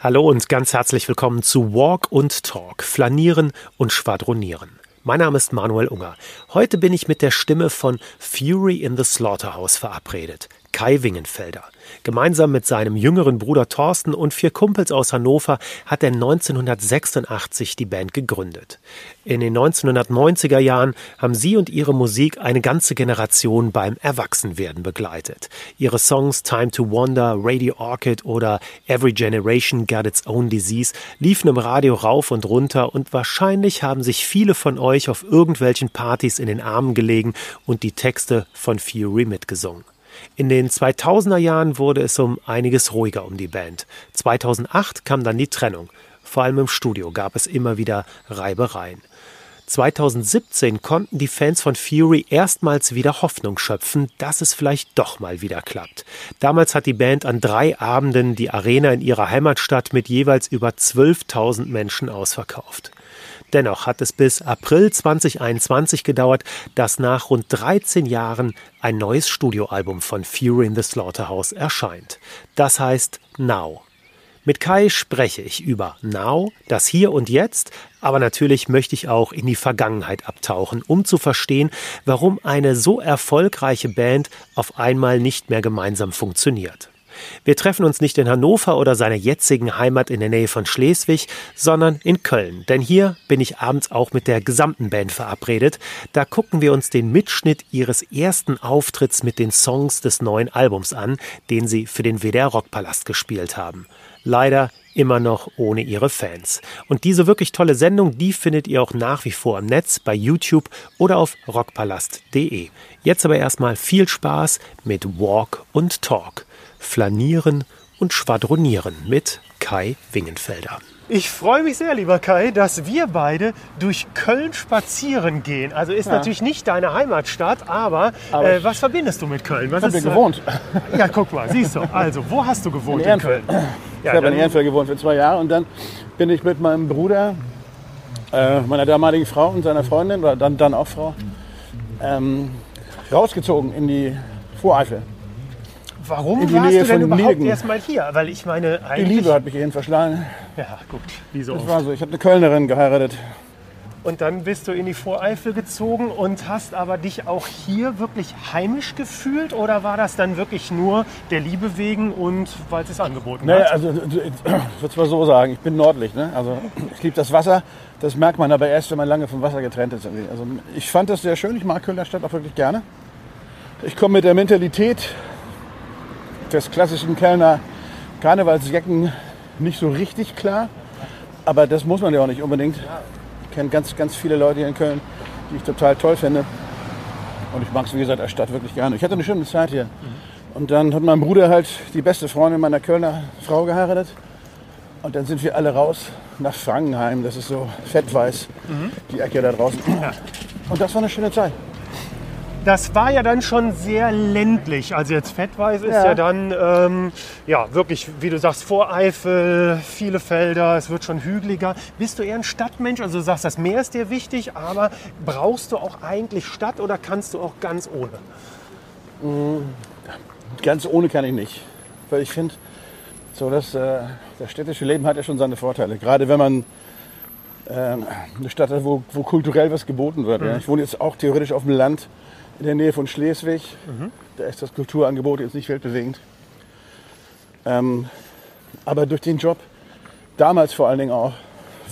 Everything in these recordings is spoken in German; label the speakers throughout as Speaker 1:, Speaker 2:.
Speaker 1: Hallo und ganz herzlich willkommen zu Walk und Talk, Flanieren und Schwadronieren. Mein Name ist Manuel Unger. Heute bin ich mit der Stimme von Fury in the Slaughterhouse verabredet. Kai Wingenfelder. Gemeinsam mit seinem jüngeren Bruder Thorsten und vier Kumpels aus Hannover hat er 1986 die Band gegründet. In den 1990er Jahren haben sie und ihre Musik eine ganze Generation beim Erwachsenwerden begleitet. Ihre Songs Time to Wonder, Radio Orchid oder Every Generation Got Its Own Disease liefen im Radio rauf und runter und wahrscheinlich haben sich viele von euch auf irgendwelchen Partys in den Armen gelegen und die Texte von Fury mitgesungen. In den 2000er Jahren wurde es um einiges ruhiger um die Band. 2008 kam dann die Trennung. Vor allem im Studio gab es immer wieder Reibereien. 2017 konnten die Fans von Fury erstmals wieder Hoffnung schöpfen, dass es vielleicht doch mal wieder klappt. Damals hat die Band an drei Abenden die Arena in ihrer Heimatstadt mit jeweils über 12.000 Menschen ausverkauft. Dennoch hat es bis April 2021 gedauert, dass nach rund 13 Jahren ein neues Studioalbum von Fury in the Slaughterhouse erscheint. Das heißt Now. Mit Kai spreche ich über Now, das Hier und Jetzt, aber natürlich möchte ich auch in die Vergangenheit abtauchen, um zu verstehen, warum eine so erfolgreiche Band auf einmal nicht mehr gemeinsam funktioniert. Wir treffen uns nicht in Hannover oder seiner jetzigen Heimat in der Nähe von Schleswig, sondern in Köln. Denn hier bin ich abends auch mit der gesamten Band verabredet. Da gucken wir uns den Mitschnitt ihres ersten Auftritts mit den Songs des neuen Albums an, den sie für den WDR Rockpalast gespielt haben. Leider immer noch ohne ihre Fans. Und diese wirklich tolle Sendung, die findet ihr auch nach wie vor im Netz bei YouTube oder auf rockpalast.de. Jetzt aber erstmal viel Spaß mit Walk und Talk flanieren und schwadronieren mit Kai Wingenfelder. Ich freue mich sehr, lieber Kai, dass wir beide durch Köln spazieren gehen. Also ist ja. natürlich nicht deine Heimatstadt, aber, aber äh, was verbindest du mit Köln? Was
Speaker 2: ich habe gewohnt.
Speaker 1: Äh, ja, guck mal, siehst du. Also, wo hast du gewohnt in, in Köln?
Speaker 2: Ja, ich habe in Ehrenfeld gewohnt für zwei Jahre und dann bin ich mit meinem Bruder, äh, meiner damaligen Frau und seiner Freundin, oder dann, dann auch Frau, ähm, rausgezogen in die Voreifel.
Speaker 1: Warum in die warst Nähe du denn überhaupt erstmal hier? Weil ich meine,
Speaker 2: Die Liebe hat mich hierhin verschlagen.
Speaker 1: Ja, gut. Wie so
Speaker 2: das oft. war so. Ich habe eine Kölnerin geheiratet.
Speaker 1: Und dann bist du in die Voreifel gezogen und hast aber dich auch hier wirklich heimisch gefühlt? Oder war das dann wirklich nur der Liebe wegen und weil es es angeboten
Speaker 2: naja, hat? also ich würde zwar so sagen, ich bin nordlich. Ne? Also ich liebe das Wasser. Das merkt man aber erst, wenn man lange vom Wasser getrennt ist. Also ich fand das sehr schön. Ich mag Kölner Stadt auch wirklich gerne. Ich komme mit der Mentalität des klassischen Kellner Karnevalsjacken nicht so richtig klar. Aber das muss man ja auch nicht unbedingt. Ich kenne ganz, ganz viele Leute hier in Köln, die ich total toll finde. Und ich mag es, wie gesagt, als Stadt wirklich gerne. Ich hatte eine schöne Zeit hier. Und dann hat mein Bruder halt die beste Freundin meiner Kölner Frau geheiratet. Und dann sind wir alle raus nach Frankenheim. Das ist so fettweiß, die Ecke da draußen. Und das war eine schöne Zeit
Speaker 1: das war ja dann schon sehr ländlich. Also jetzt Fettweiß ist ja, ja dann ähm, ja wirklich, wie du sagst, Voreifel, viele Felder, es wird schon hügeliger. Bist du eher ein Stadtmensch? Also du sagst, das Meer ist dir wichtig, aber brauchst du auch eigentlich Stadt oder kannst du auch ganz ohne?
Speaker 2: Mm, ganz ohne kann ich nicht. Weil ich finde, so das, äh, das städtische Leben hat ja schon seine Vorteile. Gerade wenn man äh, eine Stadt hat, wo, wo kulturell was geboten wird. Mhm. Ja. Ich wohne jetzt auch theoretisch auf dem Land in der Nähe von Schleswig. Mhm. Da ist das Kulturangebot jetzt nicht weltbewegend. Ähm, aber durch den Job, damals vor allen Dingen auch,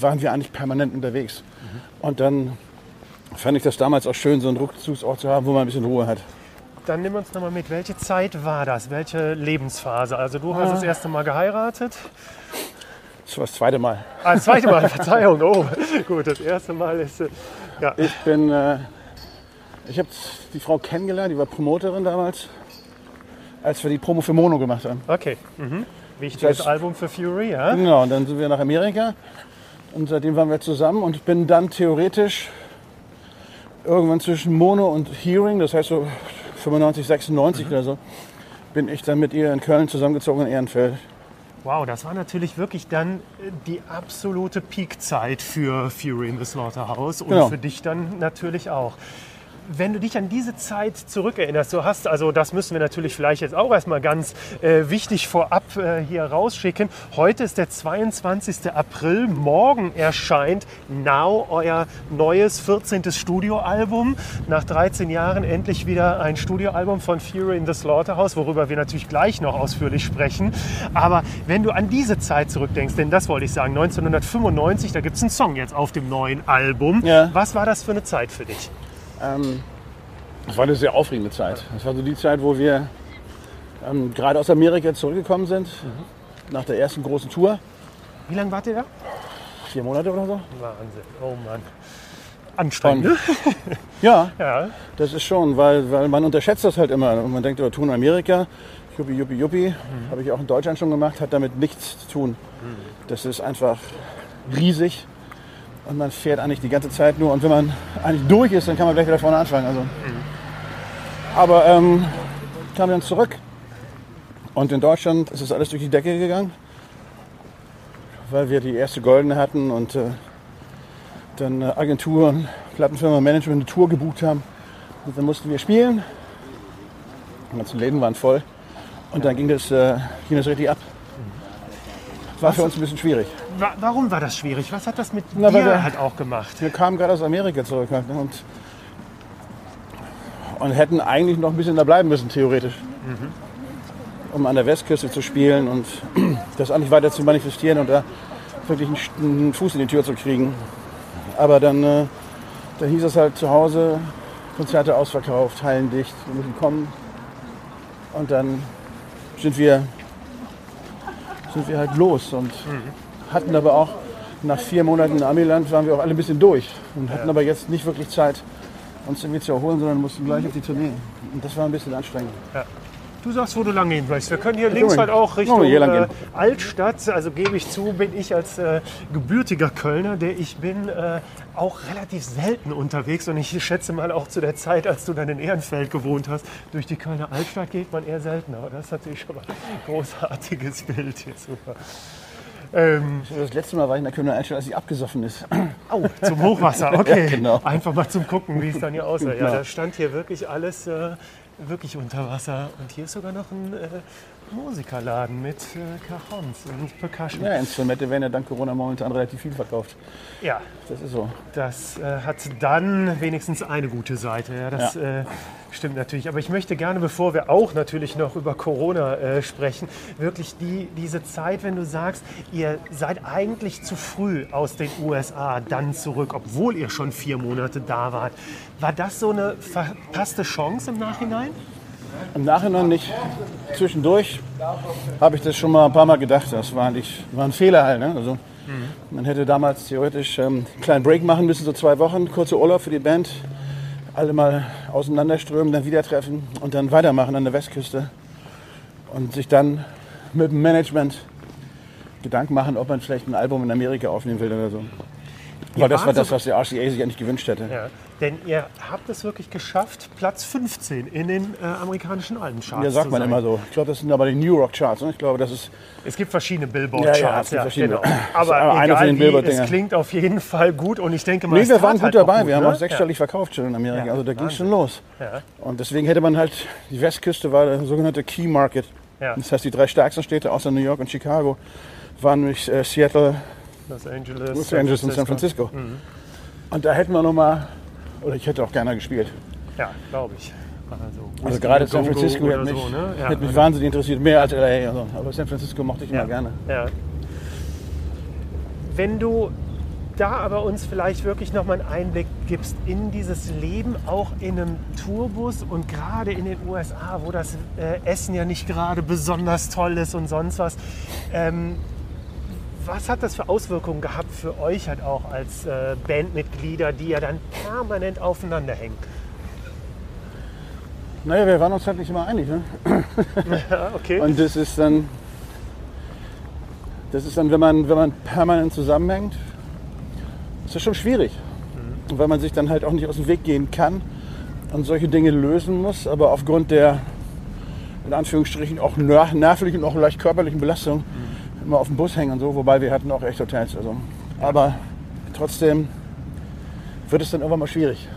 Speaker 2: waren wir eigentlich permanent unterwegs. Mhm. Und dann fand ich das damals auch schön, so einen Rückzugsort zu haben, wo man ein bisschen Ruhe hat.
Speaker 1: Dann nimm uns nochmal mit. Welche Zeit war das? Welche Lebensphase? Also du hast ah. das erste Mal geheiratet.
Speaker 2: Das war das zweite Mal.
Speaker 1: Ah, das zweite Mal, Verzeihung. Oh, gut, das erste Mal ist. Äh,
Speaker 2: ja. Ich bin äh, ich habe die Frau kennengelernt, die war Promoterin damals, als wir die Promo für Mono gemacht haben.
Speaker 1: Okay. Mhm. Wichtiges das heißt, Album für Fury, ja?
Speaker 2: Genau, und dann sind wir nach Amerika und seitdem waren wir zusammen und bin dann theoretisch irgendwann zwischen Mono und Hearing, das heißt so 95, 96 mhm. oder so, bin ich dann mit ihr in Köln zusammengezogen in Ehrenfeld.
Speaker 1: Wow, das war natürlich wirklich dann die absolute Peakzeit für Fury in the Slaughterhouse und genau. für dich dann natürlich auch. Wenn du dich an diese Zeit zurückerinnerst, du hast, also das müssen wir natürlich vielleicht jetzt auch erstmal ganz äh, wichtig vorab äh, hier rausschicken. Heute ist der 22. April, morgen erscheint Now, euer neues 14. Studioalbum. Nach 13 Jahren endlich wieder ein Studioalbum von Fury in the Slaughterhouse, worüber wir natürlich gleich noch ausführlich sprechen. Aber wenn du an diese Zeit zurückdenkst, denn das wollte ich sagen, 1995, da gibt es einen Song jetzt auf dem neuen Album.
Speaker 2: Ja.
Speaker 1: Was war das für eine Zeit für dich?
Speaker 2: Ähm, das war eine sehr aufregende Zeit. Das war so die Zeit, wo wir ähm, gerade aus Amerika zurückgekommen sind, nach der ersten großen Tour.
Speaker 1: Wie lange wart ihr da?
Speaker 2: Vier Monate oder so.
Speaker 1: Wahnsinn. Oh Mann. Anstrengend, ne?
Speaker 2: Ja,
Speaker 1: Ja.
Speaker 2: das ist schon, weil, weil man unterschätzt das halt immer. Und man denkt, oh, Tour in Amerika, Juppie, Juppie, Juppie, habe ich auch in Deutschland schon gemacht, hat damit nichts zu tun. Das ist einfach riesig und man fährt eigentlich die ganze Zeit nur. Und wenn man eigentlich durch ist, dann kann man gleich wieder vorne anfangen. Also. Aber ähm, kam dann zurück und in Deutschland ist es alles durch die Decke gegangen, weil wir die erste Goldene hatten und äh, dann äh, Agenturen, Plattenfirma, Management eine Tour gebucht haben. Und dann mussten wir spielen. Die ganzen Läden waren voll. Und dann ging das, äh, ging das richtig ab. War für uns ein bisschen schwierig.
Speaker 1: Wa warum war das schwierig? Was hat das mit
Speaker 2: Na,
Speaker 1: dir
Speaker 2: wir-
Speaker 1: halt auch gemacht?
Speaker 2: Wir kamen gerade aus Amerika zurück halt, ne, und, und hätten eigentlich noch ein bisschen da bleiben müssen, theoretisch. Um an der Westküste zu spielen und das eigentlich weiter zu manifestieren und da wirklich einen Fuß in die Tür zu kriegen. Aber dann, äh, dann hieß es halt zu Hause, Konzerte ausverkauft, Hallen dicht, wir müssen kommen. Und dann sind wir, sind wir halt los und hatten aber auch nach vier Monaten in Amiland waren wir auch alle ein bisschen durch und hatten aber jetzt nicht wirklich Zeit, uns irgendwie zu erholen, sondern mussten gleich auf die Tournee. Und das war ein bisschen anstrengend.
Speaker 1: Du sagst, wo du lang gehen möchtest. Wir können hier links halt auch Richtung
Speaker 2: hier lang
Speaker 1: äh. Altstadt. Also gebe ich zu, bin ich als äh, gebürtiger Kölner, der ich bin, äh, auch relativ selten unterwegs. Und ich schätze mal auch zu der Zeit, als du dann in Ehrenfeld gewohnt hast, durch die Kölner Altstadt geht man eher seltener. Aber das ist natürlich schon mal ein großartiges Bild hier. Super. Ähm,
Speaker 2: Das letzte Mal war ich in der Kölner Altstadt, als sie abgesoffen ist.
Speaker 1: Oh, zum Hochwasser, okay.
Speaker 2: Ja, genau.
Speaker 1: Einfach mal zum Gucken, wie es dann hier aussah. Ja,
Speaker 2: Genau.
Speaker 1: da stand hier wirklich alles äh, wirklich unter Wasser. Und hier ist sogar noch ein äh, Musikerladen mit äh, Cajons und Percussion.
Speaker 2: Ja, Instrumente werden ja dank Corona momentan relativ viel verkauft.
Speaker 1: Ja,
Speaker 2: Das ist so.
Speaker 1: das äh, hat dann wenigstens eine gute Seite. Ja, das Äh, stimmt natürlich. Aber ich möchte gerne, bevor wir auch natürlich noch über Corona äh, sprechen, wirklich die, diese Zeit, wenn du sagst, ihr seid eigentlich zu früh aus den USA dann zurück, obwohl ihr schon vier Monate da wart. War das so eine verpasste Chance im Nachhinein?
Speaker 2: Im Nachhinein nicht. Zwischendurch habe ich das schon mal ein paar Mal gedacht. Das war, nicht, war ein Fehler halt. Ne? Also, Man hätte damals theoretisch ähm, einen kleinen Break machen müssen, so zwei Wochen, kurzer Urlaub für die Band. Alle mal auseinanderströmen, dann wieder treffen und dann weitermachen an der Westküste. Und sich dann mit dem Management Gedanken machen, ob man vielleicht ein Album in Amerika aufnehmen will oder so. Weil das war das, was der RCA sich eigentlich gewünscht hätte.
Speaker 1: Ja. Denn ihr habt es wirklich geschafft, Platz 15 in den äh, amerikanischen Albencharts
Speaker 2: Ja, sagt man
Speaker 1: sein.
Speaker 2: immer so. Ich glaube, das sind aber die New Rock Charts. Ne? Ich glaube, das ist
Speaker 1: Es gibt verschiedene
Speaker 2: Ja,
Speaker 1: Billboard-Charts.
Speaker 2: ja, es gibt verschiedene.
Speaker 1: genau. Aber egal
Speaker 2: von den
Speaker 1: wie, es klingt auf jeden Fall gut und ich denke mal,
Speaker 2: Nee,
Speaker 1: es
Speaker 2: wir waren gut
Speaker 1: halt
Speaker 2: dabei.
Speaker 1: gut,
Speaker 2: wir haben
Speaker 1: ne?
Speaker 2: auch sechsstellig verkauft schon in Amerika.
Speaker 1: Ja,
Speaker 2: also da ging
Speaker 1: Wahnsinn.
Speaker 2: schon los.
Speaker 1: Ja.
Speaker 2: Und deswegen hätte man halt, die Westküste war der sogenannte Key Market.
Speaker 1: Ja.
Speaker 2: Das heißt, die drei stärksten Städte außer New York und Chicago waren nämlich äh, Seattle,
Speaker 1: Los Angeles,
Speaker 2: Los Angeles und San Francisco.
Speaker 1: Mhm.
Speaker 2: Und da hätten wir nochmal, oder ich hätte auch gerne gespielt.
Speaker 1: Ja, glaube ich. Also,
Speaker 2: Also gerade San Francisco hätte mich,
Speaker 1: so, ne? ja,
Speaker 2: hätte mich
Speaker 1: oder-
Speaker 2: wahnsinnig interessiert, mehr als LA. Also. Aber San Francisco mochte ich immer
Speaker 1: ja.
Speaker 2: gerne.
Speaker 1: Ja. Wenn du da aber uns vielleicht wirklich nochmal einen Einblick gibst in dieses Leben, auch in einem Tourbus und gerade in den USA, wo das äh, Essen ja nicht gerade besonders toll ist und sonst was. Ähm, was hat das für Auswirkungen gehabt für euch halt auch als äh, Bandmitglieder, die ja dann permanent aufeinander hängen?
Speaker 2: Naja, wir waren uns halt nicht immer einig. Ne?
Speaker 1: Ja, okay.
Speaker 2: Und das ist dann, das ist dann, wenn man, wenn man permanent zusammenhängt, ist das schon schwierig. Und weil man sich dann halt auch nicht aus dem Weg gehen kann und solche Dinge lösen muss, aber aufgrund der, in Anführungsstrichen, auch ner- nervlichen und auch leicht körperlichen Belastung immer auf dem Bus hängen und so, wobei wir hatten auch echt Hotels. Also. Aber trotzdem wird es dann irgendwann mal schwierig.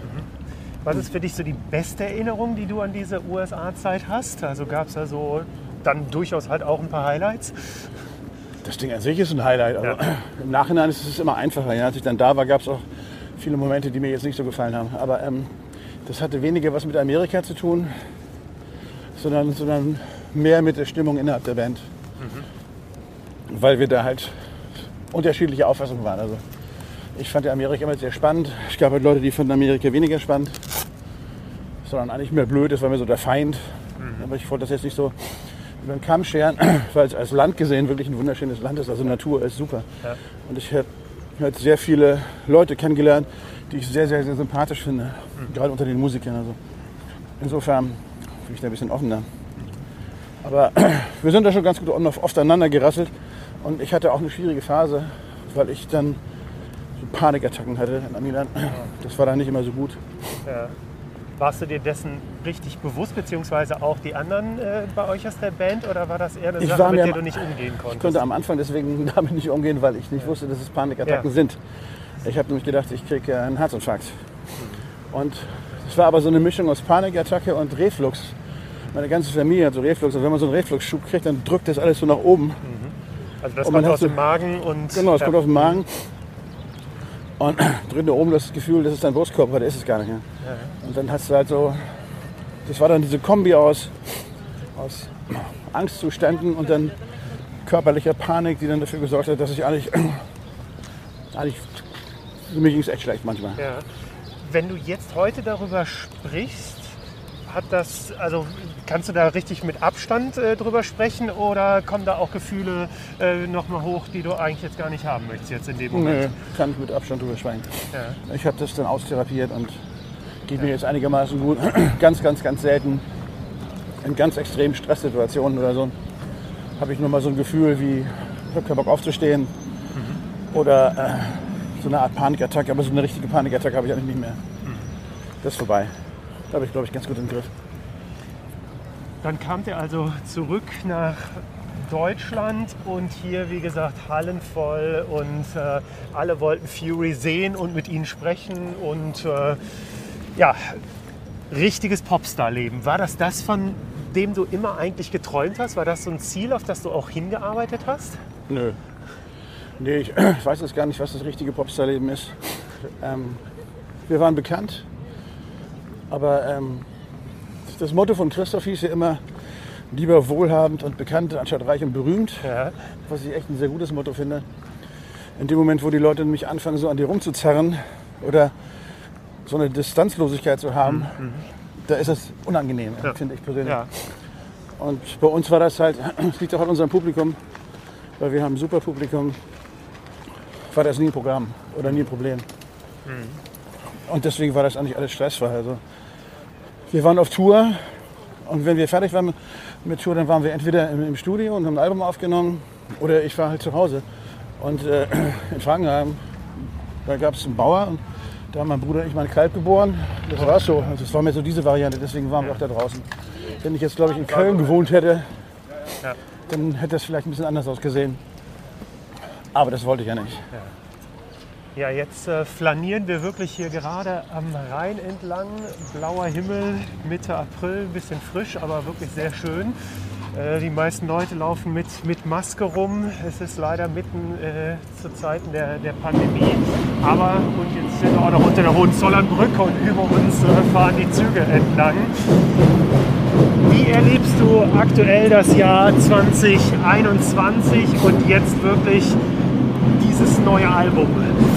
Speaker 1: Was ist für dich so die beste Erinnerung, die du an diese USA-Zeit hast? Also gab es da so dann durchaus halt auch ein paar Highlights?
Speaker 2: Das Ding an sich ist ein Highlight. Also
Speaker 1: Ja.
Speaker 2: Im Nachhinein ist es immer einfacher. Ja, als ich dann da war, gab es auch viele Momente, die mir jetzt nicht so gefallen haben. Aber ähm, das hatte weniger was mit Amerika zu tun, sondern, sondern mehr mit der Stimmung innerhalb der Band. Weil wir da halt unterschiedliche Auffassungen waren. Also ich fand Amerika immer sehr spannend. Es gab halt Leute, die fanden Amerika weniger spannend. Sondern eigentlich mehr blöd, das war mir so der Feind. Aber ich wollte das jetzt nicht so über den Kamm scheren, weil es als Land gesehen wirklich ein wunderschönes Land ist. Also Natur ist super.
Speaker 1: Ja.
Speaker 2: Und ich habe halt sehr viele Leute kennengelernt, die ich sehr, sehr, sehr sympathisch finde. Gerade unter den Musikern. Also insofern bin ich da ein bisschen offener. Aber wir sind da schon ganz gut oft aneinander gerasselt. Und ich hatte auch eine schwierige Phase, weil ich dann so Panikattacken hatte in Amiland. Das war dann nicht immer so gut.
Speaker 1: Ja. Warst du dir dessen richtig bewusst, beziehungsweise auch die anderen äh, bei euch aus der Band? Oder war das eher eine
Speaker 2: Ich
Speaker 1: Sache, mit der
Speaker 2: am-
Speaker 1: du nicht umgehen
Speaker 2: Ich
Speaker 1: konntest?
Speaker 2: konnte am Anfang deswegen damit nicht umgehen, weil ich nicht wusste, dass es Panikattacken
Speaker 1: Ja.
Speaker 2: sind. Ich habe nämlich gedacht, ich kriege einen Herzinfarkt. Und es war aber so eine Mischung aus Panikattacke und Reflux. Meine ganze Familie hat so Reflux. Und wenn man so einen Refluxschub kriegt, dann drückt das alles so nach oben.
Speaker 1: Also das
Speaker 2: man
Speaker 1: kommt aus dem Magen und
Speaker 2: Genau, es
Speaker 1: ja.
Speaker 2: kommt aus dem Magen. Und drückt nach oben das Gefühl, das ist dein Brustkorb, aber der ist es gar nicht. Ja. Und dann hast du halt so, das war dann diese Kombi aus, aus Angstzuständen und dann körperlicher Panik, die dann dafür gesorgt hat, dass ich eigentlich, eigentlich mir ging es echt schlecht manchmal.
Speaker 1: Ja. Wenn du jetzt heute darüber sprichst, hat das, also kannst du da richtig mit Abstand äh, drüber sprechen oder kommen da auch Gefühle äh, nochmal hoch, die du eigentlich jetzt gar nicht haben möchtest jetzt in dem Moment?
Speaker 2: Nö, kann ich mit Abstand drüber schweigen.
Speaker 1: Ja.
Speaker 2: Ich habe das dann austherapiert und geht mir jetzt einigermaßen gut. ganz, ganz, ganz selten in ganz extremen Stresssituationen oder so habe ich nur mal so ein Gefühl wie, ich habe keinen Bock aufzustehen oder äh, so eine Art Panikattacke, aber so eine richtige Panikattacke habe ich eigentlich nicht mehr. Das ist vorbei. Da habe ich, glaube ich, ganz gut im Griff.
Speaker 1: Dann kamt ihr also zurück nach Deutschland und hier, wie gesagt, Hallen voll und äh, alle wollten Fury sehen und mit ihnen sprechen und äh, ja, richtiges Popstar-Leben. War das das, von dem du immer eigentlich geträumt hast? War das so ein Ziel, auf das du auch hingearbeitet hast?
Speaker 2: Nö. Nee, ich, ich weiß jetzt gar nicht, was das richtige Popstar-Leben ist. Ähm, wir waren bekannt, aber ähm, das Motto von Christoph hieß ja immer, lieber wohlhabend und bekannt anstatt reich und berühmt,
Speaker 1: Ja.
Speaker 2: was ich echt ein sehr gutes Motto finde. In dem Moment, wo die Leute mich anfangen, so an dir rumzuzerren oder so eine Distanzlosigkeit zu haben, da ist das unangenehm,
Speaker 1: Ja.
Speaker 2: finde ich persönlich.
Speaker 1: Ja.
Speaker 2: Und bei uns war das halt, es liegt auch an unserem Publikum, weil wir haben ein super Publikum, war das nie ein Programm oder nie ein Problem. Und deswegen war das eigentlich alles stressfrei. Also wir waren auf Tour und wenn wir fertig waren mit Tour, dann waren wir entweder im, im Studio und haben ein Album aufgenommen oder ich war halt zu Hause. Und äh, in Frankenheim, da gab es einen Bauer und da haben mein Bruder und ich mein Kalb geboren. Das war so. Also es war mir so diese Variante, deswegen waren wir auch da draußen. Wenn ich jetzt, glaube ich, in Köln gewohnt hätte, dann hätte das vielleicht ein bisschen anders ausgesehen. Aber das wollte ich ja nicht.
Speaker 1: Ja, jetzt äh, flanieren wir wirklich hier gerade am Rhein entlang. Blauer Himmel, Mitte April, ein bisschen frisch, aber wirklich sehr schön. Äh, die meisten Leute laufen mit, mit Maske rum. Es ist leider mitten äh, zu Zeiten der, der Pandemie. Aber und jetzt sind wir auch noch unter der Hohenzollernbrücke und über uns äh, fahren die Züge entlang. Wie erlebst du aktuell das Jahr 2021 und jetzt wirklich dieses neue Album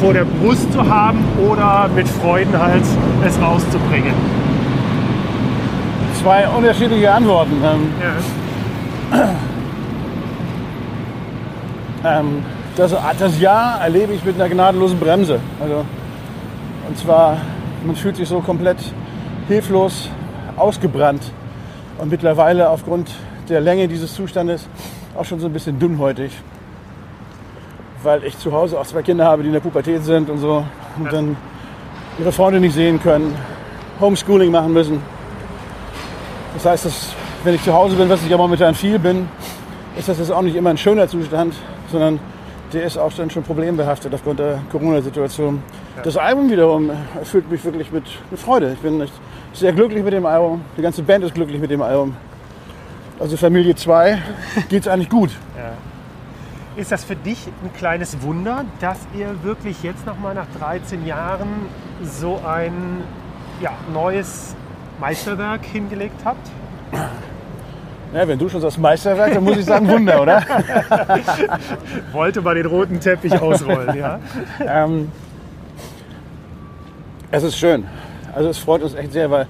Speaker 1: vor der Brust zu haben oder mit Freuden halt es rauszubringen?
Speaker 2: Zwei unterschiedliche Antworten. Ähm,
Speaker 1: Ja.
Speaker 2: ähm, das, das Jahr erlebe ich mit einer gnadenlosen Bremse. Also, und zwar, man fühlt sich so komplett hilflos ausgebrannt und mittlerweile aufgrund der Länge dieses Zustandes auch schon so ein bisschen dünnhäutig. Weil ich zu Hause auch zwei Kinder habe, die in der Pubertät sind und so und dann ihre Freunde nicht sehen können, Homeschooling machen müssen. Das heißt, dass, wenn ich zu Hause bin, was ich ja momentan viel bin, ist das jetzt auch nicht immer ein schöner Zustand, sondern der ist auch dann schon problembehaftet aufgrund der Corona-Situation. Das Album wiederum erfüllt mich wirklich mit, mit Freude. Ich bin echt sehr glücklich mit dem Album. Die ganze Band ist glücklich mit dem Album. Also Familie 2 geht es eigentlich gut.
Speaker 1: Ist das für dich ein kleines Wunder, dass ihr wirklich jetzt nochmal nach 13 Jahren so ein ja, neues Meisterwerk hingelegt habt?
Speaker 2: Ja, wenn du schon sagst Meisterwerk, dann muss ich sagen Wunder, oder?
Speaker 1: Wollte mal den roten Teppich ausrollen, ja?
Speaker 2: ähm, es ist schön. Also es freut uns echt sehr, weil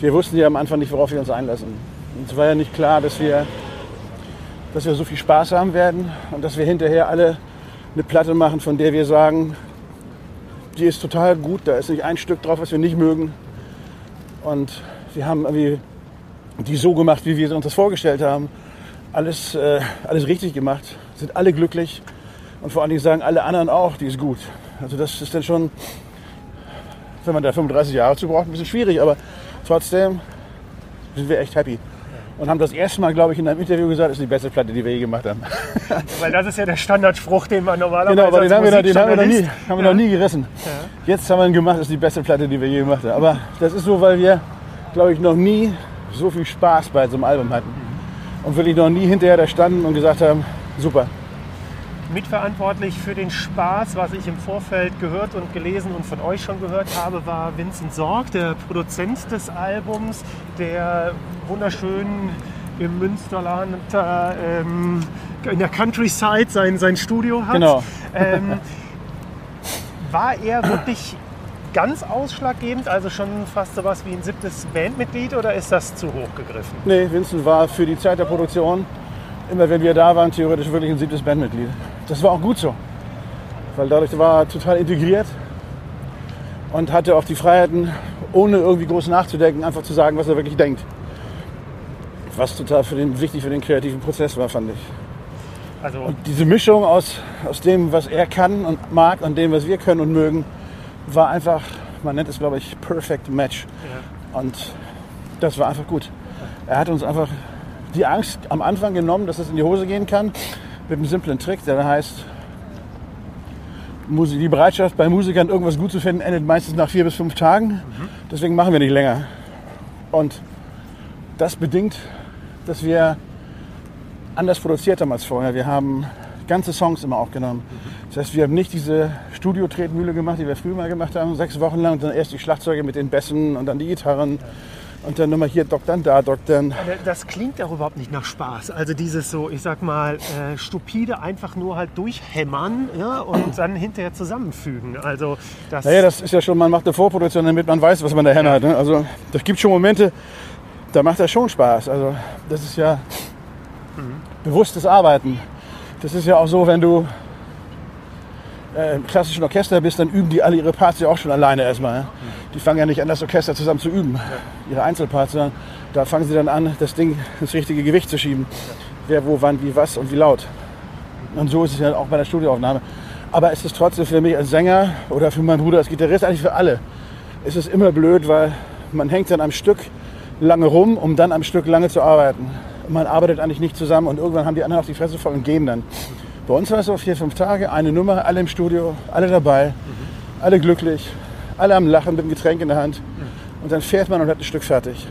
Speaker 2: wir wussten ja am Anfang nicht, worauf wir uns einlassen. Und es war ja nicht klar, dass wir, dass wir so viel Spaß haben werden und dass wir hinterher alle eine Platte machen, von der wir sagen, die ist total gut, da ist nicht ein Stück drauf, was wir nicht mögen. Und wir haben irgendwie die so gemacht, wie wir uns das vorgestellt haben. Alles, äh, alles richtig gemacht, sind alle glücklich und vor allen Dingen sagen alle anderen auch, die ist gut. Also das ist dann schon, wenn man da 35 Jahre zu braucht, ein bisschen schwierig, aber trotzdem sind wir echt happy. Und haben das erste Mal, glaube ich, in einem Interview gesagt, das ist die beste Platte, die wir je gemacht haben.
Speaker 1: Weil das ist ja der Standardspruch, den man normalerweise
Speaker 2: Genau, aber den, haben wir, noch, den haben wir, noch, nie, haben wir noch nie gerissen. Jetzt haben wir ihn gemacht, das ist die beste Platte, die wir je gemacht haben. Aber das ist so, weil wir, glaube ich, noch nie so viel Spaß bei so einem Album hatten. Und wirklich noch nie hinterher da standen und gesagt haben, super.
Speaker 1: Mitverantwortlich für den Spaß, was ich im Vorfeld gehört und gelesen und von euch schon gehört habe, war Vincent Sorg, der Produzent des Albums, der wunderschön im Münsterland äh, ähm, in der Countryside sein, sein Studio hat.
Speaker 2: Genau.
Speaker 1: Ähm, war er wirklich ganz ausschlaggebend, also schon fast sowas wie ein siebtes Bandmitglied oder ist das zu hoch gegriffen?
Speaker 2: Nee, Vincent war für die Zeit der Produktion, immer wenn wir da waren, theoretisch wirklich ein siebtes Bandmitglied. Das war auch gut so. Weil dadurch war er total integriert und hatte auch die Freiheiten, ohne irgendwie groß nachzudenken, einfach zu sagen, was er wirklich denkt. Was total für den, wichtig für den kreativen Prozess war, fand ich.
Speaker 1: Also
Speaker 2: Diese Mischung aus, aus dem, was er kann und mag und dem, was wir können und mögen, war einfach, man nennt es glaube ich, Perfect Match. Und das war einfach gut. Er hat uns einfach die Angst am Anfang genommen, dass es in die Hose gehen kann, mit einem simplen Trick, der heißt, die Bereitschaft bei Musikern irgendwas gut zu finden, endet meistens nach vier bis fünf Tagen. Deswegen machen wir nicht länger. Und das bedingt, dass wir anders produziert haben als vorher. Wir haben ganze Songs immer aufgenommen. Das heißt, wir haben nicht diese Studio-Tretmühle gemacht, die wir früher mal gemacht haben, sechs Wochen lang, und dann erst die Schlagzeuge mit den Bässen und dann die Gitarren und dann nochmal hier dann, da Doc dann.
Speaker 1: Das klingt auch überhaupt nicht nach Spaß. Also dieses so, ich sag mal, äh, stupide einfach nur halt durchhämmern ja, und dann hinterher zusammenfügen. Also das,
Speaker 2: Naja, das ist ja schon, man macht eine Vorproduktion, damit man weiß, was man daher hat. Ne? Also das gibt schon Momente, da macht das schon Spaß. Also das ist ja bewusstes Arbeiten. Das ist ja auch so, wenn du äh, im klassischen Orchester bist, dann üben die alle ihre Parts ja auch schon alleine erstmal. Ne? Die fangen ja nicht an, das Orchester zusammen zu üben, ihre Einzelparts, sondern da fangen sie dann an, das Ding ins richtige Gewicht zu schieben. Wer, wo, wann, wie, was und wie laut. Und so ist es ja auch bei der Studioaufnahme. Aber es ist trotzdem für mich als Sänger oder für meinen Bruder als Gitarrist, eigentlich für alle, ist es immer blöd, weil man hängt dann am Stück lange rum, um dann am Stück lange zu arbeiten. Und man arbeitet eigentlich nicht zusammen und irgendwann haben die anderen auf die Fresse voll und gehen dann. Bei uns war es so vier, fünf Tage, eine Nummer, alle im Studio, alle dabei, alle glücklich, alle am Lachen mit dem Getränk in der Hand. Und dann fährt man und hat ein Stück fertig.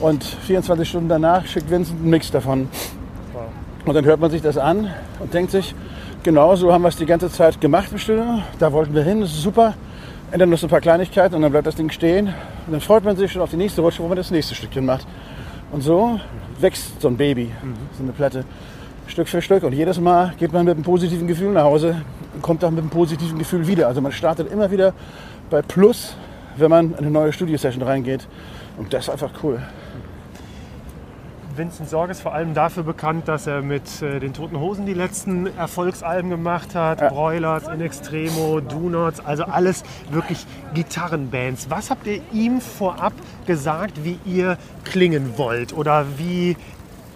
Speaker 2: Und 24 Stunden danach schickt Vincent einen Mix davon. Und dann hört man sich das an und denkt sich, genau so haben wir es die ganze Zeit gemacht im Studio. Da wollten wir hin, das ist super. Ändern noch so ein paar Kleinigkeiten und dann bleibt das Ding stehen. Und dann freut man sich schon auf die nächste Rutsche, wo man das nächste Stückchen macht. Und so wächst so ein Baby, so eine Platte, Stück für Stück. Und jedes Mal geht man mit einem positiven Gefühl nach Hause und kommt auch mit einem positiven Gefühl wieder. Also man startet immer wieder bei Plus, wenn man in eine neue Studio-Session reingeht. Und das ist einfach cool.
Speaker 1: Vincent Sorg ist vor allem dafür bekannt, dass er mit äh, den Toten Hosen die letzten Erfolgsalben gemacht hat.
Speaker 2: Ja.
Speaker 1: Broilers, In Extremo, Do Nots, also alles wirklich Gitarrenbands. Was habt ihr ihm vorab gesagt, wie ihr klingen wollt oder wie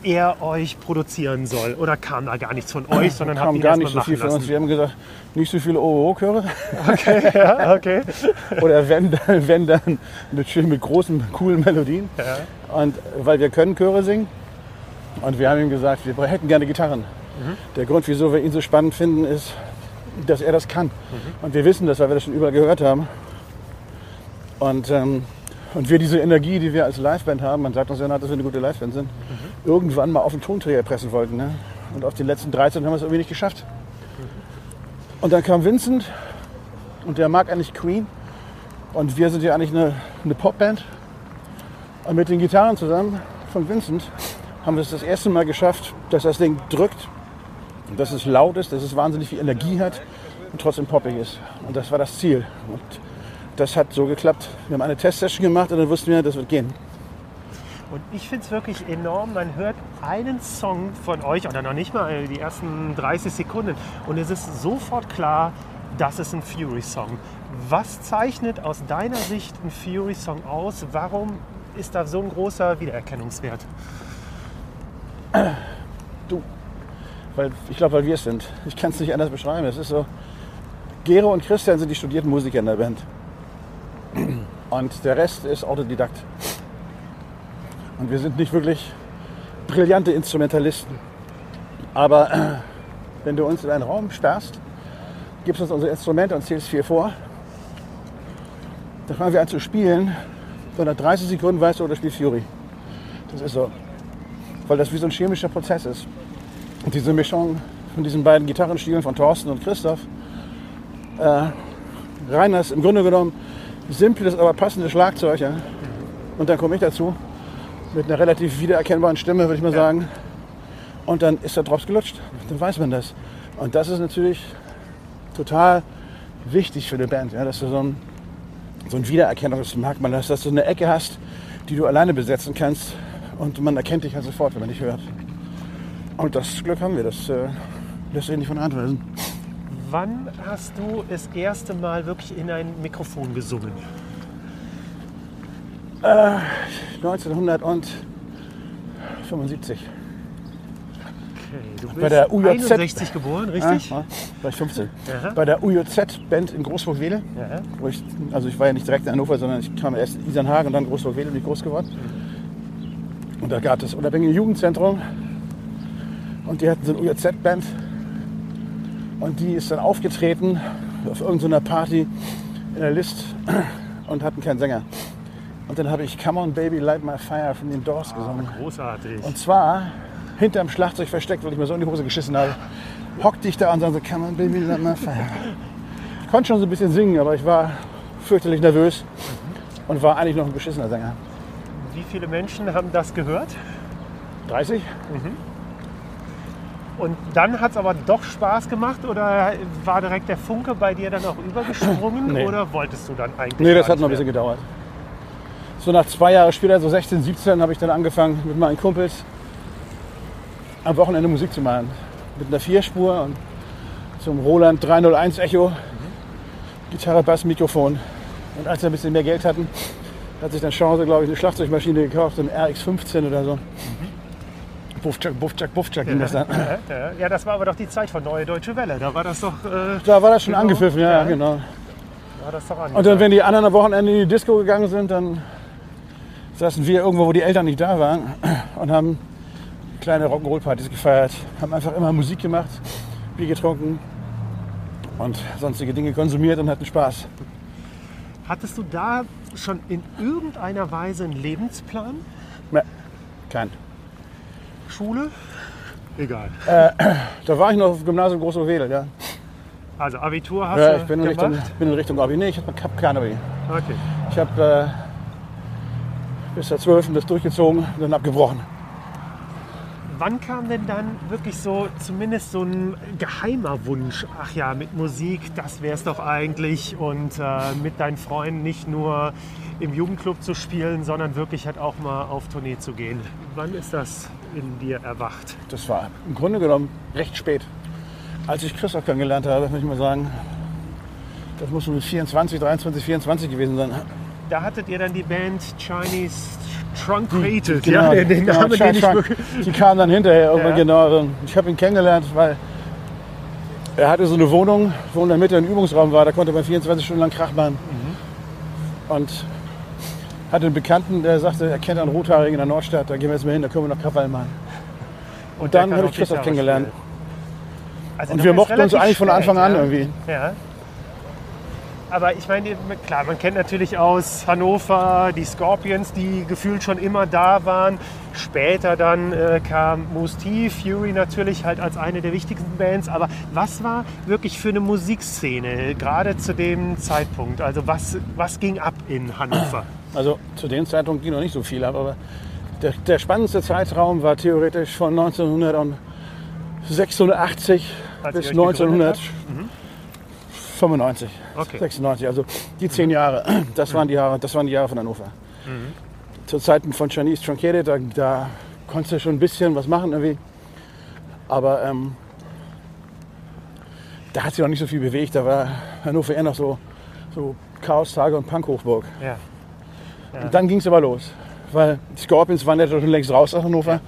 Speaker 1: er euch produzieren soll? Oder kam da gar nichts von euch, sondern habt
Speaker 2: kam
Speaker 1: ihn
Speaker 2: gar
Speaker 1: erstmal
Speaker 2: nicht so viel von uns. Wir haben gesagt, nicht so viele OO-Chöre.
Speaker 1: Ja, okay.
Speaker 2: Oder wenn dann, wenn dann mit, schön mit großen, coolen Melodien.
Speaker 1: Ja.
Speaker 2: Und weil wir können Chöre singen. Und wir haben ihm gesagt, wir hätten gerne Gitarren. Der Grund, wieso wir ihn so spannend finden, ist, dass er das kann. Und wir wissen das, weil wir das schon überall gehört haben. Und, ähm, und wir diese Energie, die wir als Liveband haben, man sagt uns ja, nach, dass wir eine gute Liveband sind, irgendwann mal auf den Tonträger pressen wollten. Ne? Und auf den letzten 13 haben wir es irgendwie nicht geschafft. Und dann kam Vincent und der mag eigentlich Queen. Und wir sind ja eigentlich eine, eine Popband. Und mit den Gitarren zusammen von Vincent haben wir es das erste Mal geschafft, dass das Ding drückt, dass es laut ist, dass es wahnsinnig viel Energie hat und trotzdem poppig ist. Und das war das Ziel. Und das hat so geklappt. Wir haben eine Testsession gemacht und dann wussten wir, das wird gehen.
Speaker 1: Und ich finde es wirklich enorm. Man hört einen Song von euch oder noch nicht mal die ersten 30 Sekunden und es ist sofort klar, das ist ein Fury-Song. Was zeichnet aus deiner Sicht ein Fury-Song aus? Warum ist da so ein großer Wiedererkennungswert?
Speaker 2: Du, weil ich glaube, weil wir es sind. Ich kann es nicht anders beschreiben. Es ist so, Gero und Christian sind die studierten Musiker in der Band. Und der Rest ist Autodidakt. Und wir sind nicht wirklich brillante Instrumentalisten. Aber äh, wenn du uns in einen Raum sperrst, gibst uns unsere Instrumente und zählst vier vor, dann fangen wir an zu spielen. So nach 30 Sekunden weißt du, oder spielt Fury. Das ist so. Weil das wie so ein chemischer Prozess ist. Und diese Mischung von diesen beiden Gitarrenstilen von Thorsten und Christoph, äh, Reiners im Grunde genommen simples, aber passendes Schlagzeug. Und dann komme ich dazu mit einer relativ wiedererkennbaren Stimme, würde ich mal sagen. Und dann ist der Drops gelutscht. Dann weiß man das. Und das ist natürlich total wichtig für eine Band, ja? dass du so ein, so ein Wiedererkennungsmerkmal hast, dass du eine Ecke hast, die du alleine besetzen kannst. Und man erkennt dich halt sofort, wenn man dich hört. Und das Glück haben wir, das äh, lässt sich nicht von anweisen.
Speaker 1: Wann hast du das erste Mal wirklich in ein Mikrofon gesungen?
Speaker 2: Äh, 1975.
Speaker 1: Okay, du bist
Speaker 2: Bei der UJZ.
Speaker 1: 61 geboren, richtig?
Speaker 2: Ja, war ich 15.
Speaker 1: Aha.
Speaker 2: Bei der UJZ-Band in Großburg-Wedel.
Speaker 1: Ja.
Speaker 2: Wo ich, also ich war ja nicht direkt in Hannover, sondern ich kam erst in Isernhagen und dann Großburg-Wedel bin ich groß geworden. Und da gab es das unabhängige Jugendzentrum. Und die hatten so eine UJZ-Band. Und die ist dann aufgetreten auf irgendeiner Party in der List und hatten keinen Sänger. Und dann habe ich Come on Baby Light My Fire von den Doors gesungen.
Speaker 1: Großartig.
Speaker 2: Und zwar hinterm Schlagzeug versteckt, weil ich mir so in die Hose geschissen habe. Hockte ich da und sagte, Come on Baby Light My Fire. Ich konnte schon so ein bisschen singen, aber ich war fürchterlich nervös und war eigentlich noch ein beschissener Sänger.
Speaker 1: Wie viele Menschen haben das gehört?
Speaker 2: 30?
Speaker 1: Und dann hat es aber doch Spaß gemacht oder war direkt der Funke bei dir dann auch übergesprungen
Speaker 2: Nee.
Speaker 1: oder wolltest du dann eigentlich?
Speaker 2: Nee, das hat noch ein bisschen gedauert. So nach zwei Jahren später, so 16, 17, habe ich dann angefangen mit meinen Kumpels am Wochenende Musik zu machen. Mit einer Vierspur und zum Roland 301 Echo, Gitarre, Bass, Mikrofon. Und als wir ein bisschen mehr Geld hatten, hat sich dann Chance, glaube ich, eine Schlagzeugmaschine gekauft, so ein RX15 oder so. Buffchak, Buffchak, Buffchak ging das dann.
Speaker 1: Ja, ja. ja, das war aber doch die Zeit von Neue Deutsche Welle. Da war das doch, äh,
Speaker 2: Da war das schon
Speaker 1: Genau.
Speaker 2: angepfiffen, ja,
Speaker 1: Ja.
Speaker 2: genau.
Speaker 1: war das doch
Speaker 2: Und dann, wenn die anderen am Wochenende in die Disco gegangen sind, dann saßen wir irgendwo, wo die Eltern nicht da waren und haben kleine Rock'n'Roll-Partys gefeiert. Haben einfach immer Musik gemacht, Bier getrunken und sonstige Dinge konsumiert und hatten Spaß.
Speaker 1: Hattest du da schon in irgendeiner Weise einen Lebensplan?
Speaker 2: Ne, kein.
Speaker 1: Schule? Egal.
Speaker 2: Da war ich noch auf dem Gymnasium Großowedel, ja.
Speaker 1: Also Abitur hast
Speaker 2: ja
Speaker 1: du
Speaker 2: ich bin in,
Speaker 1: gemacht?
Speaker 2: Richtung, bin in Richtung Abi. Nee, ich habe kein Abi.
Speaker 1: Okay.
Speaker 2: Ich habe äh, bis der 12. das durchgezogen und dann abgebrochen.
Speaker 1: Wann kam denn dann wirklich so, zumindest so ein geheimer Wunsch? Ach ja, mit Musik, das wäre es doch eigentlich. Und äh, mit deinen Freunden nicht nur im Jugendclub zu spielen, sondern wirklich halt auch mal auf Tournee zu gehen. Wann ist das in dir erwacht?
Speaker 2: Das war im Grunde genommen recht spät. Als ich Christoph kennengelernt habe, muss ich mal sagen, das muss so mit 24, 23, 24 gewesen sein.
Speaker 1: Da hattet ihr dann die Band Chinese Truncated.
Speaker 2: Genau,
Speaker 1: ja, den, den
Speaker 2: genau,
Speaker 1: Namen, den wirklich...
Speaker 2: Die kamen dann hinterher irgendwann
Speaker 1: Ja.
Speaker 2: genau. Ich habe ihn kennengelernt, weil er hatte so eine Wohnung, wo in der Mitte ein Übungsraum war. Da konnte man 24 Stunden lang Krach machen.
Speaker 1: Mhm.
Speaker 2: Und hatte einen Bekannten, der sagte, er kennt einen Rothaarigen in der Nordstadt. Da gehen wir jetzt mal hin, da können wir noch Krawall machen. Und
Speaker 1: der
Speaker 2: dann
Speaker 1: kann
Speaker 2: habe ich Christoph kennengelernt.
Speaker 1: Also
Speaker 2: Und wir mochten uns eigentlich von Anfang an
Speaker 1: ja.
Speaker 2: irgendwie.
Speaker 1: Ja. Aber ich meine, klar, man kennt natürlich aus Hannover die Scorpions, die gefühlt schon immer da waren. Später dann äh, kam Moose T, Fury natürlich halt als eine der wichtigsten Bands. Aber was war wirklich für eine Musikszene, gerade zu dem Zeitpunkt? Also was, was ging ab in Hannover?
Speaker 2: Also zu dem Zeitpunkt ging noch nicht so viel ab, aber der, der spannendste Zeitraum war theoretisch von 1986
Speaker 1: Als ihr
Speaker 2: bis
Speaker 1: euch gegründet
Speaker 2: 1995,
Speaker 1: Okay.
Speaker 2: 96. Also die zehn Jahre, das waren die Jahre, das waren die Jahre von Hannover. Zu Zeiten von Chinese Truncated, da, da konntest du schon ein bisschen was machen irgendwie. Aber ähm, da hat sich noch nicht so viel bewegt. Da war Hannover eher noch so, so Chaos-Tage und Punk-Hochburg.
Speaker 1: Ja.
Speaker 2: Und dann ging es aber los. Weil die Scorpions waren ja schon längst raus aus Hannover.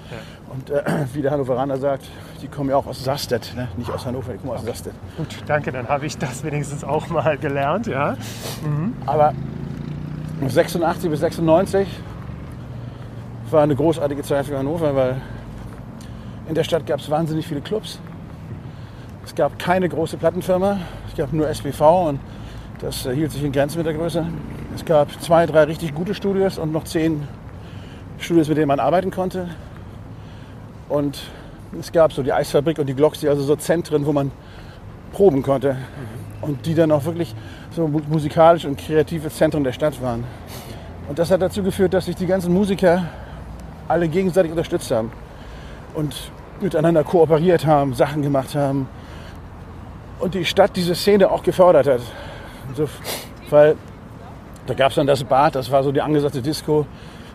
Speaker 2: Und äh, wie der Hannoveraner sagt, die kommen ja auch aus Sastet, ne? nicht aus Hannover, die kommen aus Sastet.
Speaker 1: Gut, danke, dann habe ich das wenigstens auch mal gelernt. Ja.
Speaker 2: Aber 86 bis 96 war eine großartige Zeit für Hannover, weil in der Stadt gab es wahnsinnig viele Clubs. Es gab keine große Plattenfirma, es gab nur SPV und das äh, hielt sich in Grenzen mit der Größe. Es gab zwei, drei richtig gute Studios und noch zehn Studios, mit denen man arbeiten konnte. Und es gab so die Eisfabrik und die Glocksy, also so Zentren, wo man proben konnte. Und die dann auch wirklich so mu- musikalisch und kreative Zentren der Stadt waren. Und das hat dazu geführt, dass sich die ganzen Musiker alle gegenseitig unterstützt haben und miteinander kooperiert haben, Sachen gemacht haben. Und die Stadt diese Szene auch gefördert hat. So, weil da gab es dann das Bad, das war so die angesagte Disco.